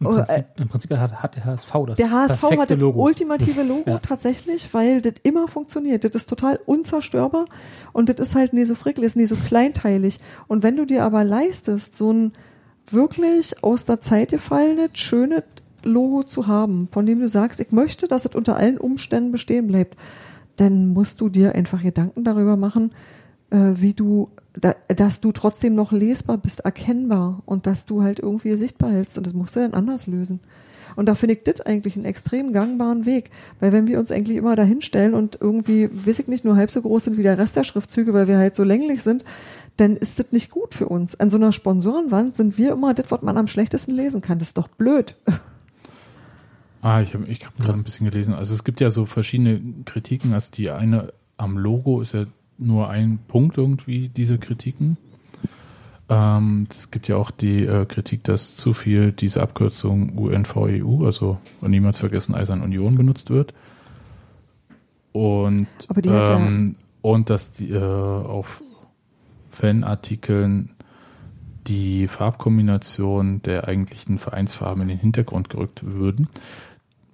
Im Oh, Prinzip, im Prinzip hat, hat der HSV das Der HSV perfekte hat das Logo. ultimative Logo Ja. tatsächlich, weil das immer funktioniert. Das ist total unzerstörbar und das ist halt nie so frickelig, ist nie so kleinteilig. Und wenn du dir aber leistest, so ein wirklich aus der Zeit gefallenes, schönes Logo zu haben, von dem du sagst, ich möchte, dass es unter allen Umständen bestehen bleibt, dann musst du dir einfach Gedanken darüber machen, äh, wie du, da, dass du trotzdem noch lesbar bist, erkennbar und dass du halt irgendwie sichtbar hältst und das musst du dann anders lösen. Und da finde ich das eigentlich einen extrem gangbaren Weg, weil wenn wir uns eigentlich immer dahin stellen und irgendwie, weiß ich nicht, nur halb so groß sind wie der Rest der Schriftzüge, weil wir halt so länglich sind, dann ist das nicht gut für uns. An so einer Sponsorenwand sind wir immer das, was man am schlechtesten lesen kann. Das ist doch blöd. Ah, ich habe ich hab gerade ein bisschen gelesen. Also es gibt ja so verschiedene Kritiken. Also die eine am Logo ist ja nur ein Punkt irgendwie, diese Kritiken. Ähm, es gibt ja auch die äh, Kritik, dass zu viel diese Abkürzung UNVEU, also niemals vergessen Eisern Union, benutzt wird. Und, ähm, und dass die, äh, auf Fanartikeln die Farbkombination der eigentlichen Vereinsfarben in den Hintergrund gerückt würden.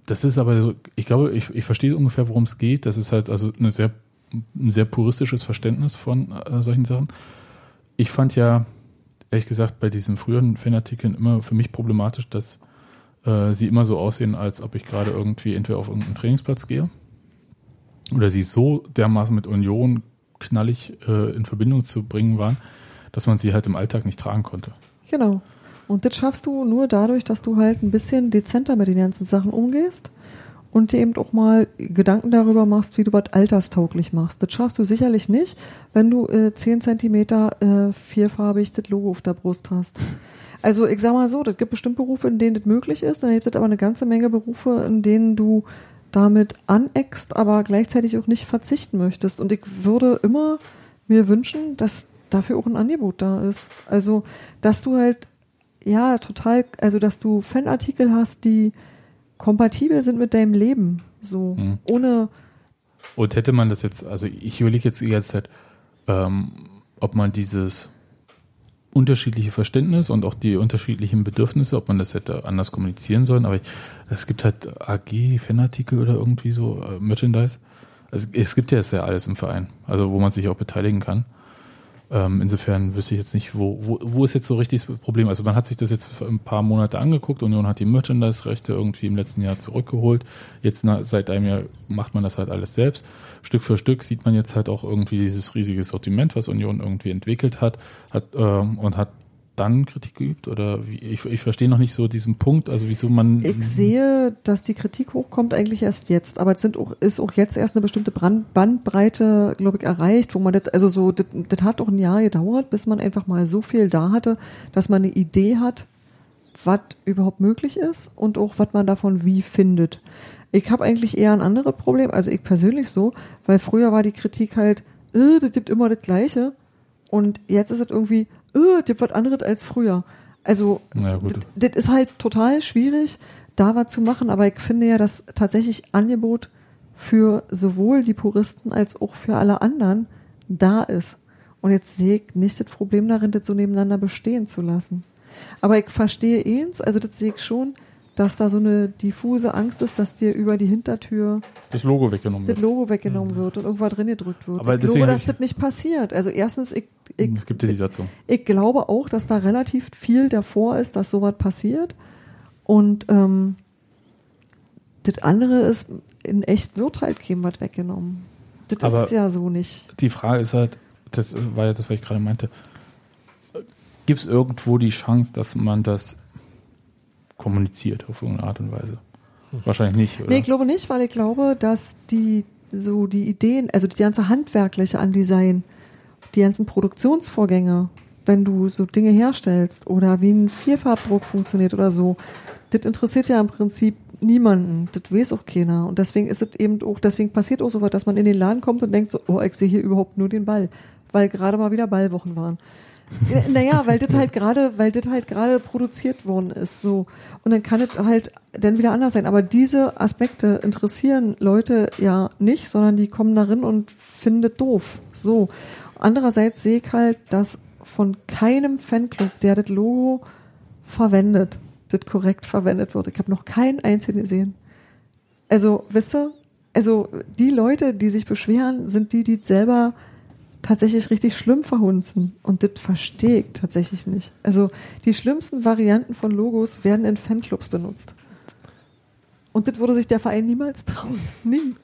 Das ist aber so, ich glaube, ich, ich verstehe ungefähr, worum es geht. Das ist halt also eine sehr, ein sehr puristisches Verständnis von äh, solchen Sachen. Ich fand ja, ehrlich gesagt, bei diesen früheren Fanartikeln immer für mich problematisch, dass äh, sie immer so aussehen, als ob ich gerade irgendwie entweder auf irgendeinen Trainingsplatz gehe oder sie so dermaßen mit Union knallig äh, in Verbindung zu bringen waren, dass man sie halt im Alltag nicht tragen konnte. Genau. Und das schaffst du nur dadurch, dass du halt ein bisschen dezenter mit den ganzen Sachen umgehst und dir eben auch mal Gedanken darüber machst, wie du was alterstauglich machst. Das schaffst du sicherlich nicht, wenn du äh, 10 Zentimeter äh, vierfarbig das Logo auf der Brust hast. Also ich sag mal so, das gibt bestimmt Berufe, in denen das möglich ist, dann gibt es aber eine ganze Menge Berufe, in denen du damit aneckst, aber gleichzeitig auch nicht verzichten möchtest. Und ich würde immer mir wünschen, dass dafür auch ein Angebot da ist. Also, dass du halt, ja, total, also, dass du Fanartikel hast, die kompatibel sind mit deinem Leben. So, Mhm. ohne, Und hätte man das jetzt, also ich überlege jetzt die ganze Zeit, ähm, ob man dieses unterschiedliche Verständnis und auch die unterschiedlichen Bedürfnisse, ob man das hätte anders kommunizieren sollen. Aber ich, es gibt halt AG, Fanartikel oder irgendwie so, äh, Merchandise. Also es gibt ja jetzt ja alles im Verein, also wo man sich auch beteiligen kann. Ähm, insofern wüsste ich jetzt nicht, wo, wo, wo ist jetzt so richtig das Problem. Also man hat sich das jetzt ein paar Monate angeguckt, Union hat die Merchandise-Rechte irgendwie im letzten Jahr zurückgeholt. Jetzt na, seit einem Jahr macht man das halt alles selbst. Stück für Stück sieht man jetzt halt auch irgendwie dieses riesige Sortiment, was Union irgendwie entwickelt hat, hat ähm, und hat dann Kritik geübt oder wie, ich, ich verstehe noch nicht so diesen Punkt, also wieso man ich sehe, dass die Kritik hochkommt eigentlich erst jetzt, aber es sind auch, ist auch jetzt erst eine bestimmte Brand, Bandbreite, glaube ich, erreicht, wo man das, also so, das, das hat auch ein Jahr gedauert, bis man einfach mal so viel da hatte, dass man eine Idee hat, was überhaupt möglich ist und auch, was man davon wie findet. Ich habe eigentlich eher ein anderes Problem, also ich persönlich so, weil früher war die Kritik halt, äh, das gibt immer das Gleiche und jetzt ist es irgendwie, äh, das was anderes als früher. Also das, das ist halt total schwierig, da was zu machen, aber ich finde ja, dass tatsächlich Angebot für sowohl die Puristen als auch für alle anderen da ist. Und jetzt sehe ich nicht das Problem darin, das so nebeneinander bestehen zu lassen. Aber ich verstehe eins, also das sehe ich schon, dass da so eine diffuse Angst ist, dass dir über die Hintertür das Logo weggenommen das wird. Logo weggenommen wird und irgendwas drin gedrückt wird. Aber ich deswegen glaube, dass ich- das nicht passiert. Also erstens, ich, ich, gibt ja die Satzung. ich glaube auch, dass da relativ viel davor ist, dass sowas passiert. Und ähm, das andere ist, in echt wird halt keinem was weggenommen. Das Aber- ist ja so nicht. Die Frage ist halt, das war ja das, was ich gerade meinte, gibt es irgendwo die Chance, dass man das kommuniziert auf irgendeine Art und Weise? Wahrscheinlich nicht, oder? Nee, ich glaube nicht, weil ich glaube, dass die so die Ideen, also die ganze handwerkliche an Design, die ganzen Produktionsvorgänge, wenn du so Dinge herstellst oder wie ein Vierfarbdruck funktioniert oder so, das interessiert ja im Prinzip niemanden. Das weiß auch keiner. Und deswegen ist es eben auch, deswegen passiert auch so was, dass man in den Laden kommt und denkt so, oh, ich sehe hier überhaupt nur den Ball, weil gerade mal wieder Ballwochen waren. Ja, Naja, weil das halt gerade, weil das halt gerade produziert worden ist, so. Und dann kann es halt dann wieder anders sein. Aber diese Aspekte interessieren Leute ja nicht, sondern die kommen darin und finden das doof. So. Andererseits sehe ich halt, dass von keinem Fanclub, der das Logo verwendet, das korrekt verwendet wird. Ich habe noch keinen einzigen gesehen. Also, wisst ihr, also die Leute, die sich beschweren, sind die, die selber tatsächlich richtig schlimm verhunzen. Und das verstehe ich tatsächlich nicht. Also die schlimmsten Varianten von Logos werden in Fanclubs benutzt. Und das würde sich der Verein niemals trauen. Nie.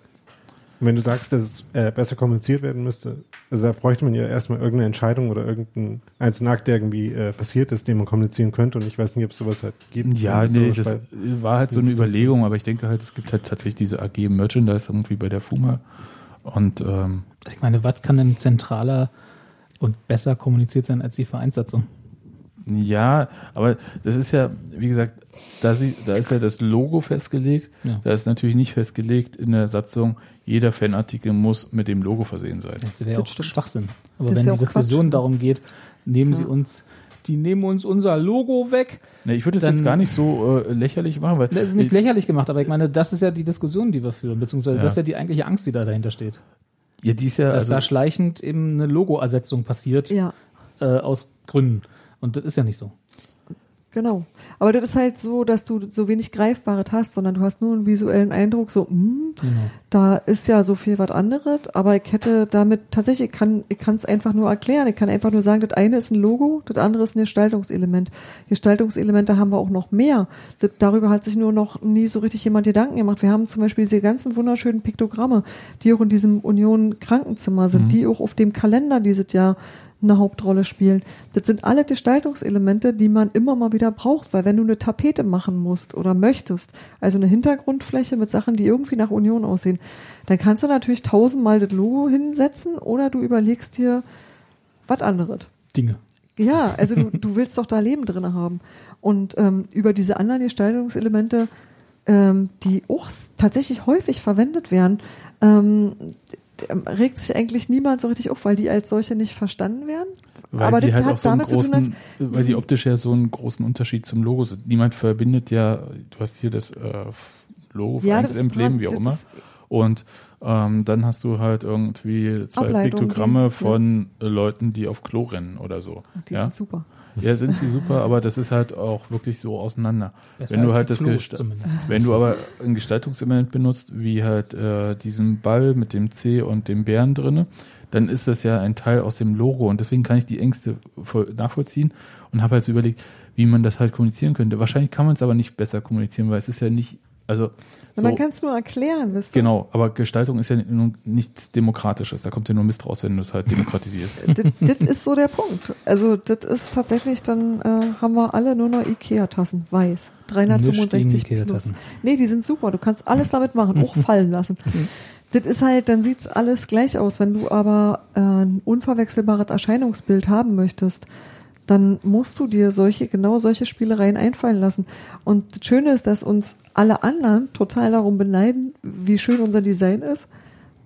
Und wenn du sagst, dass es äh, besser kommuniziert werden müsste, also da bräuchte man ja erstmal irgendeine Entscheidung oder irgendeinen einzelnen Akt, der irgendwie äh, passiert ist, den man kommunizieren könnte. Und ich weiß nicht, ob es sowas halt gibt. Ja, nee, das war halt so eine Überlegung, aber ich denke halt, es gibt halt tatsächlich diese AG Merchandise irgendwie bei der FUMA. Und ähm, Ich meine, was kann denn zentraler und besser kommuniziert sein als die Vereinssatzung? ja, aber das ist ja, wie gesagt, da, sie, da ist ja das Logo festgelegt. Ja. Da ist natürlich nicht festgelegt in der Satzung, jeder Fanartikel muss mit dem Logo versehen sein. Das wäre ja auch stimmt. Schwachsinn. Aber Das wenn ja die Diskussion Quatsch. darum geht, nehmen Sie Ja. uns die nehmen uns unser Logo weg. Nee, ich würde es Dann- jetzt gar nicht so äh, lächerlich machen, weil Das ist nicht lächerlich gemacht, aber ich meine, das ist ja die Diskussion, die wir führen, beziehungsweise Ja. das ist ja die eigentliche Angst, die da dahinter steht. ja, die ist ja, Dass also, da schleichend eben eine Logoersetzung passiert Ja, äh, aus Gründen. Und das ist ja nicht so. Genau. Aber das ist halt so, dass du so wenig Greifbares hast, sondern du hast nur einen visuellen Eindruck, so, hm, Genau. da ist ja so viel was anderes, aber ich hätte damit tatsächlich, ich kann ich kann es einfach nur erklären. Ich kann einfach nur sagen, das eine ist ein Logo, das andere ist ein Gestaltungselement. Gestaltungselemente haben wir auch noch mehr. Das, darüber hat sich nur noch nie so richtig jemand Gedanken gemacht. Wir haben zum Beispiel diese ganzen wunderschönen Piktogramme, die auch in diesem Union Krankenzimmer sind, die auch auf dem Kalender dieses Jahr eine Hauptrolle spielen. Das sind alle Gestaltungselemente, die man immer mal wieder braucht, weil wenn du eine Tapete machen musst oder möchtest, also eine Hintergrundfläche mit Sachen, die irgendwie nach Union aussehen, dann kannst du natürlich tausendmal das Logo hinsetzen oder du überlegst dir was anderes. Dinge. Ja, also du, du willst doch da Leben drin haben. Und ähm, über diese anderen Gestaltungselemente, ähm, die auch tatsächlich häufig verwendet werden, ähm, regt sich eigentlich niemand so richtig auf, weil die als solche nicht verstanden werden. weil Aber die halt hat auch so damit zu tun, dass großen, weil die optisch ja so einen großen Unterschied zum Logo sind. Niemand verbindet ja, du hast hier das äh, Logo, Ja, das Emblem, wie auch immer. Und ähm, dann hast du halt irgendwie zwei Ableitung, Piktogramme von äh, Leuten, die auf Klo rennen oder so. die ja? sind super. Ja, sind sie super, aber das ist halt auch wirklich so auseinander. Besser Wenn du halt das Gesta- zumindest. Wenn du aber ein Gestaltungselement benutzt, wie halt äh, diesen Ball mit dem C und dem Bären drinne, dann ist das ja ein Teil aus dem Logo und deswegen kann ich die Ängste voll nachvollziehen und habe halt so überlegt, wie man das halt kommunizieren könnte. Wahrscheinlich kann man es aber nicht besser kommunizieren, weil es ist ja nicht, also So, man kann es nur erklären, wisst ihr? genau, aber Gestaltung ist ja nun nichts Demokratisches. Da kommt ja nur Mist raus, wenn du es halt demokratisierst. das, das ist so der Punkt. Also das ist tatsächlich, dann äh, haben wir alle nur noch Ikea-Tassen, weiß. Nichts gegen 365 plus. Ikea-Tassen. Nee, die sind super. Du kannst alles damit machen, auch fallen lassen. das ist halt, dann sieht's alles gleich aus. Wenn du aber äh, ein unverwechselbares Erscheinungsbild haben möchtest, dann musst du dir solche, genau solche Spielereien einfallen lassen. Und das Schöne ist, dass uns alle anderen total darum beneiden, wie schön unser Design ist.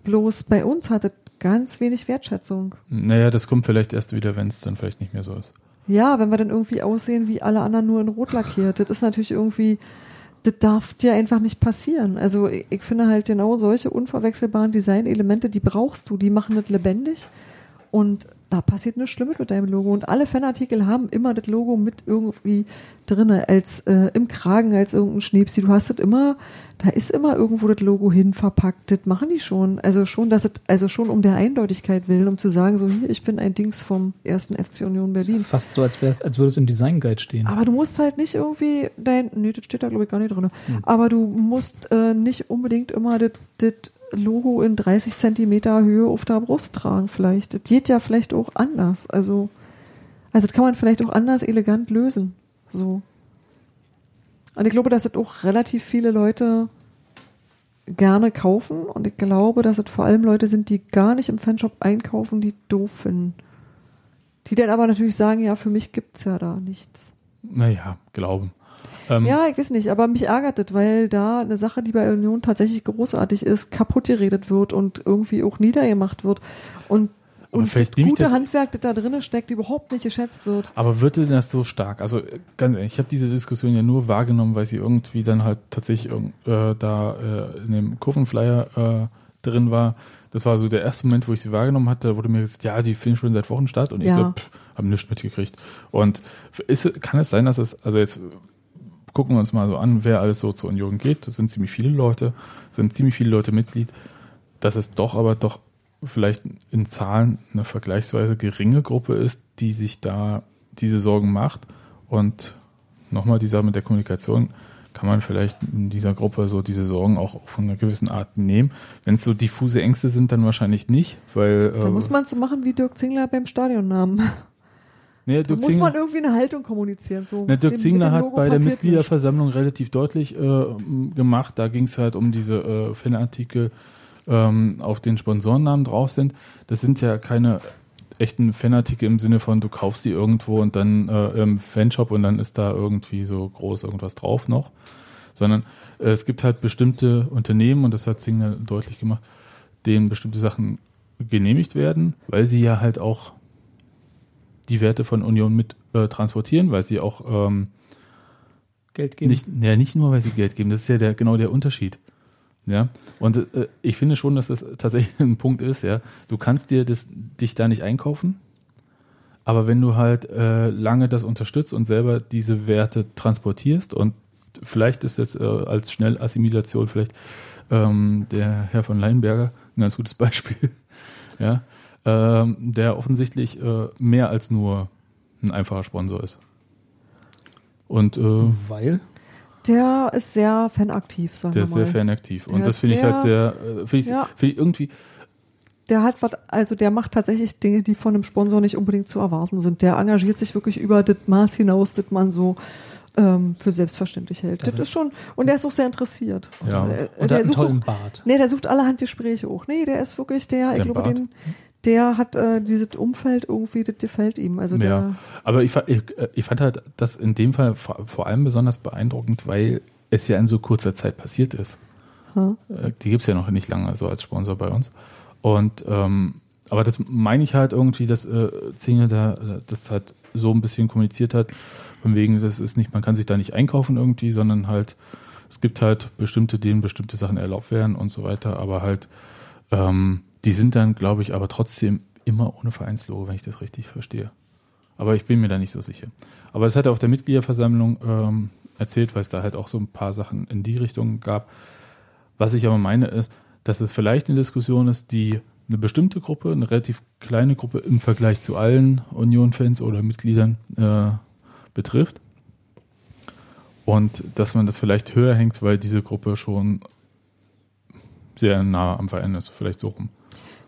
Bloß bei uns hat es ganz wenig Wertschätzung. naja, das kommt vielleicht erst wieder, wenn es dann vielleicht nicht mehr so ist. Ja, wenn wir dann irgendwie aussehen wie alle anderen nur in Rot lackiert, das ist natürlich irgendwie, das darf dir einfach nicht passieren. Also ich, ich finde halt genau solche unverwechselbaren Designelemente, die brauchst du, die machen das lebendig und da passiert nichts Schlimmes mit deinem Logo. Und alle Fanartikel haben immer das Logo mit irgendwie drinne, als äh, im Kragen, als irgendein Schnäpsi. Du hast das immer, da ist immer irgendwo das Logo hin verpackt. Das machen die schon. Also schon, dass es, also schon um der Eindeutigkeit willen, um zu sagen, so hier, ich bin ein Dings vom ersten FC Union Berlin. Fast so, als, wär's, als würde es im Design Guide stehen. Aber du musst halt nicht irgendwie dein, nee, das steht da glaube ich gar nicht drin. Aber du musst äh, nicht unbedingt immer das das Logo in 30 Zentimeter Höhe auf der Brust tragen vielleicht. Das geht ja vielleicht auch anders. Also, also das kann man vielleicht auch anders elegant lösen. So. Und ich glaube, dass das auch relativ viele Leute gerne kaufen. Und ich glaube, dass es vor allem Leute sind, die gar nicht im Fanshop einkaufen, die doof finden. Die dann aber natürlich sagen, ja, für mich gibt's ja da nichts. Naja, glauben. Ähm, Ja, ich weiß nicht, aber mich ärgert das, weil da eine Sache, die bei Union tatsächlich großartig ist, kaputt geredet wird und irgendwie auch niedergemacht wird. Und, und vielleicht das ich gute das- Handwerk, das da drinnen steckt, überhaupt nicht geschätzt wird. Aber wird denn das so stark? Also ganz ehrlich, ich habe diese Diskussion ja nur wahrgenommen, weil sie irgendwie dann halt tatsächlich äh, da äh, in dem Kurvenflyer äh, drin war. Das war so der erste Moment, wo ich sie wahrgenommen hatte. Wurde mir gesagt, ja, die finden schon seit Wochen statt. Und ich Ja. so, pff, habe nichts mitgekriegt. Und ist, kann es sein, dass es, also jetzt gucken wir uns mal so an, wer alles so zur Union geht. Das sind ziemlich viele Leute, sind ziemlich viele Leute Mitglied. Dass es doch aber doch vielleicht in Zahlen eine vergleichsweise geringe Gruppe ist, die sich da diese Sorgen macht. Und nochmal die Sache mit der Kommunikation, kann man vielleicht in dieser Gruppe so diese Sorgen auch von einer gewissen Art nehmen. Wenn es so diffuse Ängste sind, dann wahrscheinlich nicht, weil Da äh, muss man so machen wie Dirk Zingler beim Stadionnamen. Nee, Da muss man irgendwie eine Haltung kommunizieren. So. Na, Dirk Dem- Zingler hat bei der Mitgliederversammlung relativ deutlich äh, gemacht. Da ging es halt um diese äh, Fanartikel, ähm, auf den Sponsorennamen drauf sind. Das sind ja keine echten Fanartikel im Sinne von, du kaufst die irgendwo und dann äh, im Fanshop und dann ist da irgendwie so groß irgendwas drauf noch. Sondern äh, es gibt halt bestimmte Unternehmen, und das hat Zingler deutlich gemacht, denen bestimmte Sachen genehmigt werden, weil sie ja halt auch die Werte von Union mit äh, transportieren, weil sie auch ähm, Geld geben. nicht, ja, nicht nur, weil sie Geld geben, das ist ja der, genau der Unterschied. Ja, und äh, ich finde schon, dass das tatsächlich ein Punkt ist, ja. Du kannst dir das, dich da nicht einkaufen, aber wenn du halt äh, lange das unterstützt und selber diese Werte transportierst und vielleicht ist das äh, als Schnellassimilation vielleicht ähm, der Herr von Leinberger ein ganz gutes Beispiel, ja, ähm, der offensichtlich äh, mehr als nur ein einfacher Sponsor ist. Und äh, Weil? Der ist sehr fanaktiv, sagen der wir ist mal. sehr fanaktiv. Der Und das ist finde ich halt sehr- äh, finde ich, Ja. finde ich irgendwie, der hat was, also der macht tatsächlich Dinge, die von einem Sponsor nicht unbedingt zu erwarten sind. Der engagiert sich wirklich über das Maß hinaus, das man so ähm, für selbstverständlich hält. Das ist schon, und der ist auch sehr interessiert. Ja. Äh, Und der hat einen sucht tollen auch, Bart. nee, der sucht allerhand Gespräche auch. Nee, der ist wirklich der, ich Der glaube, Bart. den, der hat äh, dieses Umfeld irgendwie, das gefällt ihm. Also der, ja. Aber ich, ich, äh, ich fand halt das in dem Fall vor, vor allem besonders beeindruckend, weil es ja in so kurzer Zeit passiert ist. Hm. Die gibt's ja noch nicht lange so als Sponsor bei uns. Und ähm, aber das meine ich halt irgendwie, dass äh, Zinge da äh, das halt so ein bisschen kommuniziert hat, von wegen, das ist nicht, man kann sich da nicht einkaufen irgendwie, sondern halt, es gibt halt bestimmte, denen bestimmte Sachen erlaubt werden und so weiter, aber halt, ähm, die sind dann, glaube ich, aber trotzdem immer ohne Vereinslogo, wenn ich das richtig verstehe. Aber ich bin mir da nicht so sicher. Aber das hat er auf der Mitgliederversammlung ähm, erzählt, weil es da halt auch so ein paar Sachen in die Richtung gab. Was ich aber meine ist, dass es vielleicht eine Diskussion ist, die eine bestimmte Gruppe, eine relativ kleine Gruppe im Vergleich zu allen Union-Fans oder Mitgliedern äh, betrifft. Und dass man das vielleicht höher hängt, weil diese Gruppe schon sehr nah am Verein ist, vielleicht so rum.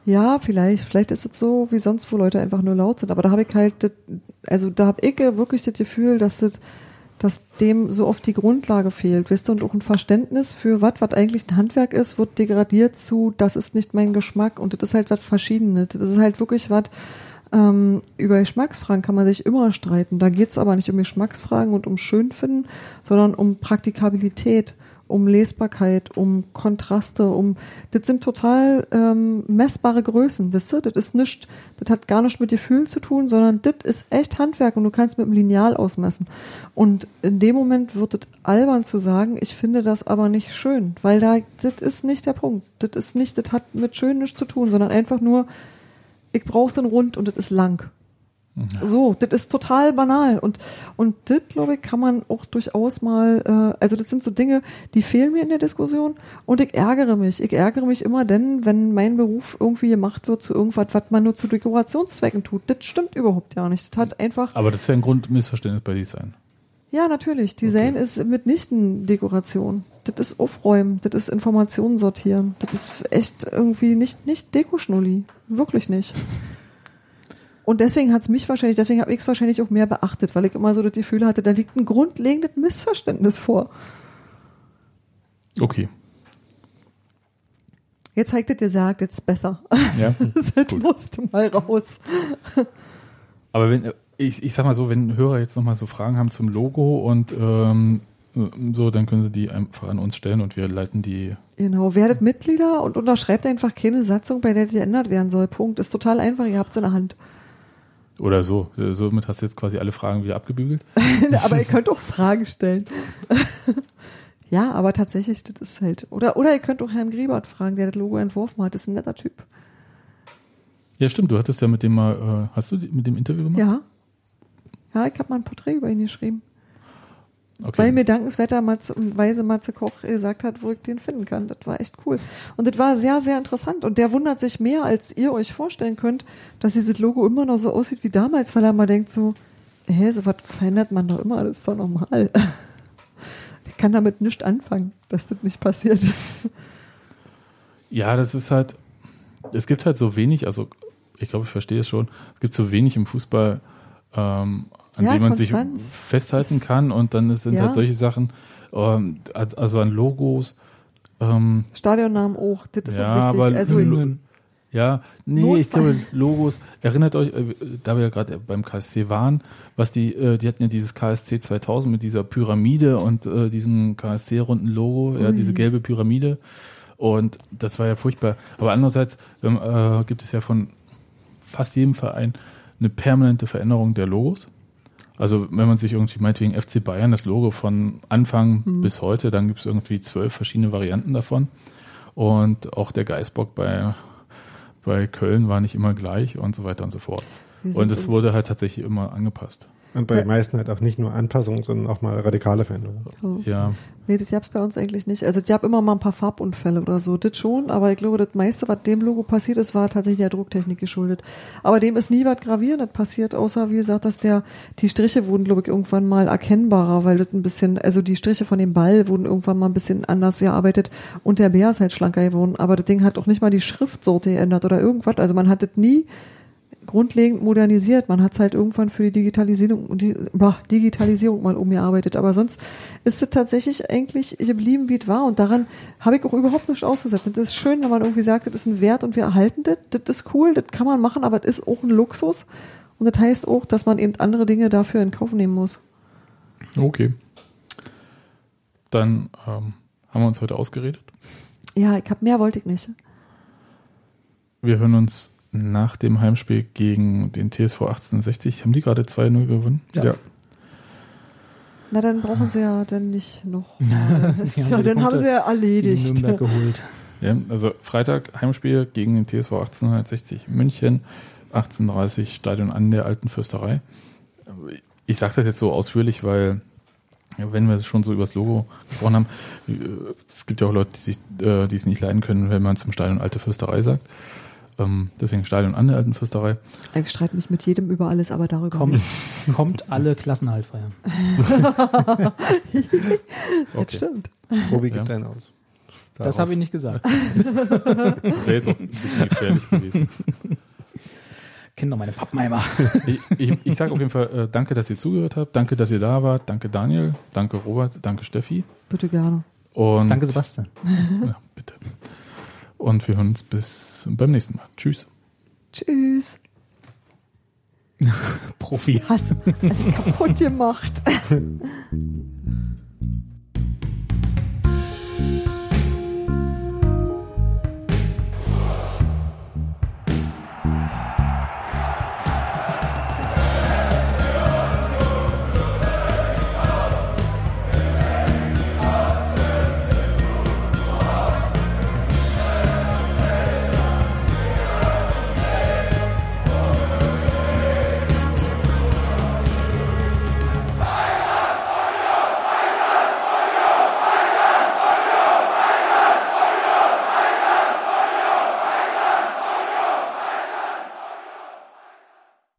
Ja, vielleicht. Vielleicht ist es so wie sonst, wo Leute einfach nur laut sind. Aber da habe ich halt, das, also da habe ich wirklich das Gefühl, dass das, dass dem so oft die Grundlage fehlt, wisst ihr, und auch ein Verständnis für was, was eigentlich ein Handwerk ist, wird degradiert zu, das ist nicht mein Geschmack und das ist halt was Verschiedenes. Das ist halt wirklich was, ähm, über Geschmacksfragen kann man sich immer streiten. Da geht's aber nicht um Geschmacksfragen und um Schönfinden, sondern um Praktikabilität, um Lesbarkeit, um Kontraste, um das sind total ähm, messbare Größen, wisst ihr? Das ist nicht, das hat gar nichts mit Gefühl zu tun, sondern das ist echt Handwerk und du kannst mit dem Lineal ausmessen. Und in dem Moment wird es albern zu sagen, ich finde das aber nicht schön, weil da das ist nicht der Punkt. Das ist nicht, das hat mit schön nichts zu tun, sondern einfach nur ich brauche es in rund und das ist lang. So, das ist total banal und und das glaube ich kann man auch durchaus mal, äh, also das sind so Dinge, die fehlen mir in der Diskussion und ich ärgere mich. Ich ärgere mich immer, denn wenn mein Beruf irgendwie gemacht wird zu irgendwas, was man nur zu Dekorationszwecken tut, das stimmt überhaupt ja nicht. Das hat einfach Aber das ist ja ein Grundmissverständnis bei Design. ja, natürlich. Design Okay. ist mitnichten Dekoration. Das ist Aufräumen, das ist Informationen sortieren. Das ist echt irgendwie nicht, nicht Dekoschnulli. Wirklich nicht. Und deswegen hat's mich wahrscheinlich, deswegen habe ich es wahrscheinlich auch mehr beachtet, weil ich immer so das Gefühl hatte, da liegt ein grundlegendes Missverständnis vor. Okay. Jetzt zeigt es dir sagt, jetzt ist besser. Ja. Das musste mal raus. Aber wenn, ich, ich sag mal so, wenn Hörer jetzt nochmal so Fragen haben zum Logo und ähm, so, dann können sie die einfach an uns stellen und wir leiten die. Genau, werdet Mitglieder und unterschreibt einfach keine Satzung, bei der die geändert werden soll. Punkt. Ist total einfach, ihr habt's in der Hand. Oder so. Somit hast du jetzt quasi alle Fragen wieder abgebügelt. aber ihr könnt auch Fragen stellen. ja, aber tatsächlich, das ist halt. Oder, oder ihr könnt auch Herrn Griebert fragen, der das Logo entworfen hat. Das ist ein netter Typ. Ja, stimmt. Du hattest ja mit dem mal, äh, hast du mit dem Interview gemacht? Ja. Ja, ich habe mal ein Porträt über ihn geschrieben. Okay. Weil mir dankenswerterweise Matze Koch gesagt hat, wo ich den finden kann. Das war echt cool. Und das war sehr, sehr interessant. Und der wundert sich mehr, als ihr euch vorstellen könnt, dass dieses Logo immer noch so aussieht wie damals, weil er mal denkt so, hä, so was verändert man doch immer, das ist doch normal. Der kann damit nicht anfangen, dass das nicht passiert. Ja, das ist halt, es gibt halt so wenig, also ich glaube, ich verstehe es schon, es gibt so wenig im Fußball, ähm, an Ja, dem man Konstanz. sich festhalten kann und dann sind Ja. halt solche Sachen, ähm, also an Logos, ähm, Stadionnamen auch, das ist Ja, auch wichtig. also, ja, nee, ich Notfall. glaube, Logos, erinnert euch, äh, da wir ja gerade beim KSC waren, was die, äh, die hatten ja dieses KSC 2000 mit dieser Pyramide und äh, diesem KSC-runden Logo, ja, Ui. diese gelbe Pyramide. Und das war ja furchtbar. Aber andererseits ähm, äh, gibt es ja von fast jedem Verein eine permanente Veränderung der Logos. Also wenn man sich irgendwie meinetwegen FC Bayern, das Logo von Anfang Mhm. bis heute, dann gibt es irgendwie zwölf verschiedene Varianten davon. Und auch der Geißbock bei, bei Köln war nicht immer gleich und so weiter und so fort. Und es wurde halt tatsächlich immer angepasst. Und bei Ja. den meisten halt auch nicht nur Anpassungen, sondern auch mal radikale Veränderungen. Oh. Ja, Nee, das gab's bei uns eigentlich nicht. Also, ich habe immer mal ein paar Farbunfälle oder so. Das schon, aber ich glaube, das meiste, was dem Logo passiert ist, war tatsächlich der Drucktechnik geschuldet. Aber dem ist nie was Gravierendes passiert, außer, wie gesagt, dass der, die Striche wurden, glaube ich, irgendwann mal erkennbarer, weil das ein bisschen, also die Striche von dem Ball wurden irgendwann mal ein bisschen anders gearbeitet und der Bär ist halt schlanker geworden. Aber das Ding hat auch nicht mal die Schriftsorte geändert oder irgendwas. Also, man hat das nie grundlegend modernisiert. Man hat es halt irgendwann für die Digitalisierung, die, boah, Digitalisierung mal umgearbeitet. Aber sonst ist es tatsächlich eigentlich geblieben, wie es war. Und daran habe ich auch überhaupt nichts ausgesetzt. Das ist schön, wenn man irgendwie sagt, das ist ein Wert und wir erhalten das. Das ist cool, das kann man machen, aber das ist auch ein Luxus. Und das heißt auch, dass man eben andere Dinge dafür in Kauf nehmen muss. okay. Dann ähm, haben wir uns heute ausgeredet. Ja, ich habe mehr wollte ich nicht. Wir hören uns nach dem Heimspiel gegen den TSV 1860. Haben die gerade 2-0 gewonnen? Ja. Na, dann brauchen sie ja dann nicht noch. Haben ja, die dann haben sie ja erledigt. Geholt. Ja, also Freitag Heimspiel gegen den TSV 1860 München, 1830 Stadion an der Alten Fürsterei. Ich sage das jetzt so ausführlich, weil ja, wenn wir schon so über das Logo gesprochen haben, äh, es gibt ja auch Leute, die sich, äh, die es nicht leiden können, wenn man zum Stadion Alte Fürsterei sagt. Ähm, deswegen Stadion an der Alten Fürsterei. Ich streite mich mit jedem über alles, aber darüber Kommt, nicht. kommt alle Klassenhalt feiern. Das stimmt. Robi gibt Ja. einen aus. Das habe ich nicht gesagt. Das wäre jetzt auch ein bisschen gefährlich gewesen. Kennt doch meine Pappenheimer. Ich, ich, ich sage auf jeden Fall äh, danke, dass ihr zugehört habt. Danke, dass ihr da wart. Danke Daniel. Danke Robert. Danke Steffi. Bitte gerne. Und Danke, Sebastian. Ja, bitte. Und wir hören uns bis beim nächsten Mal. Tschüss. Tschüss. Profi. Hast es kaputt gemacht.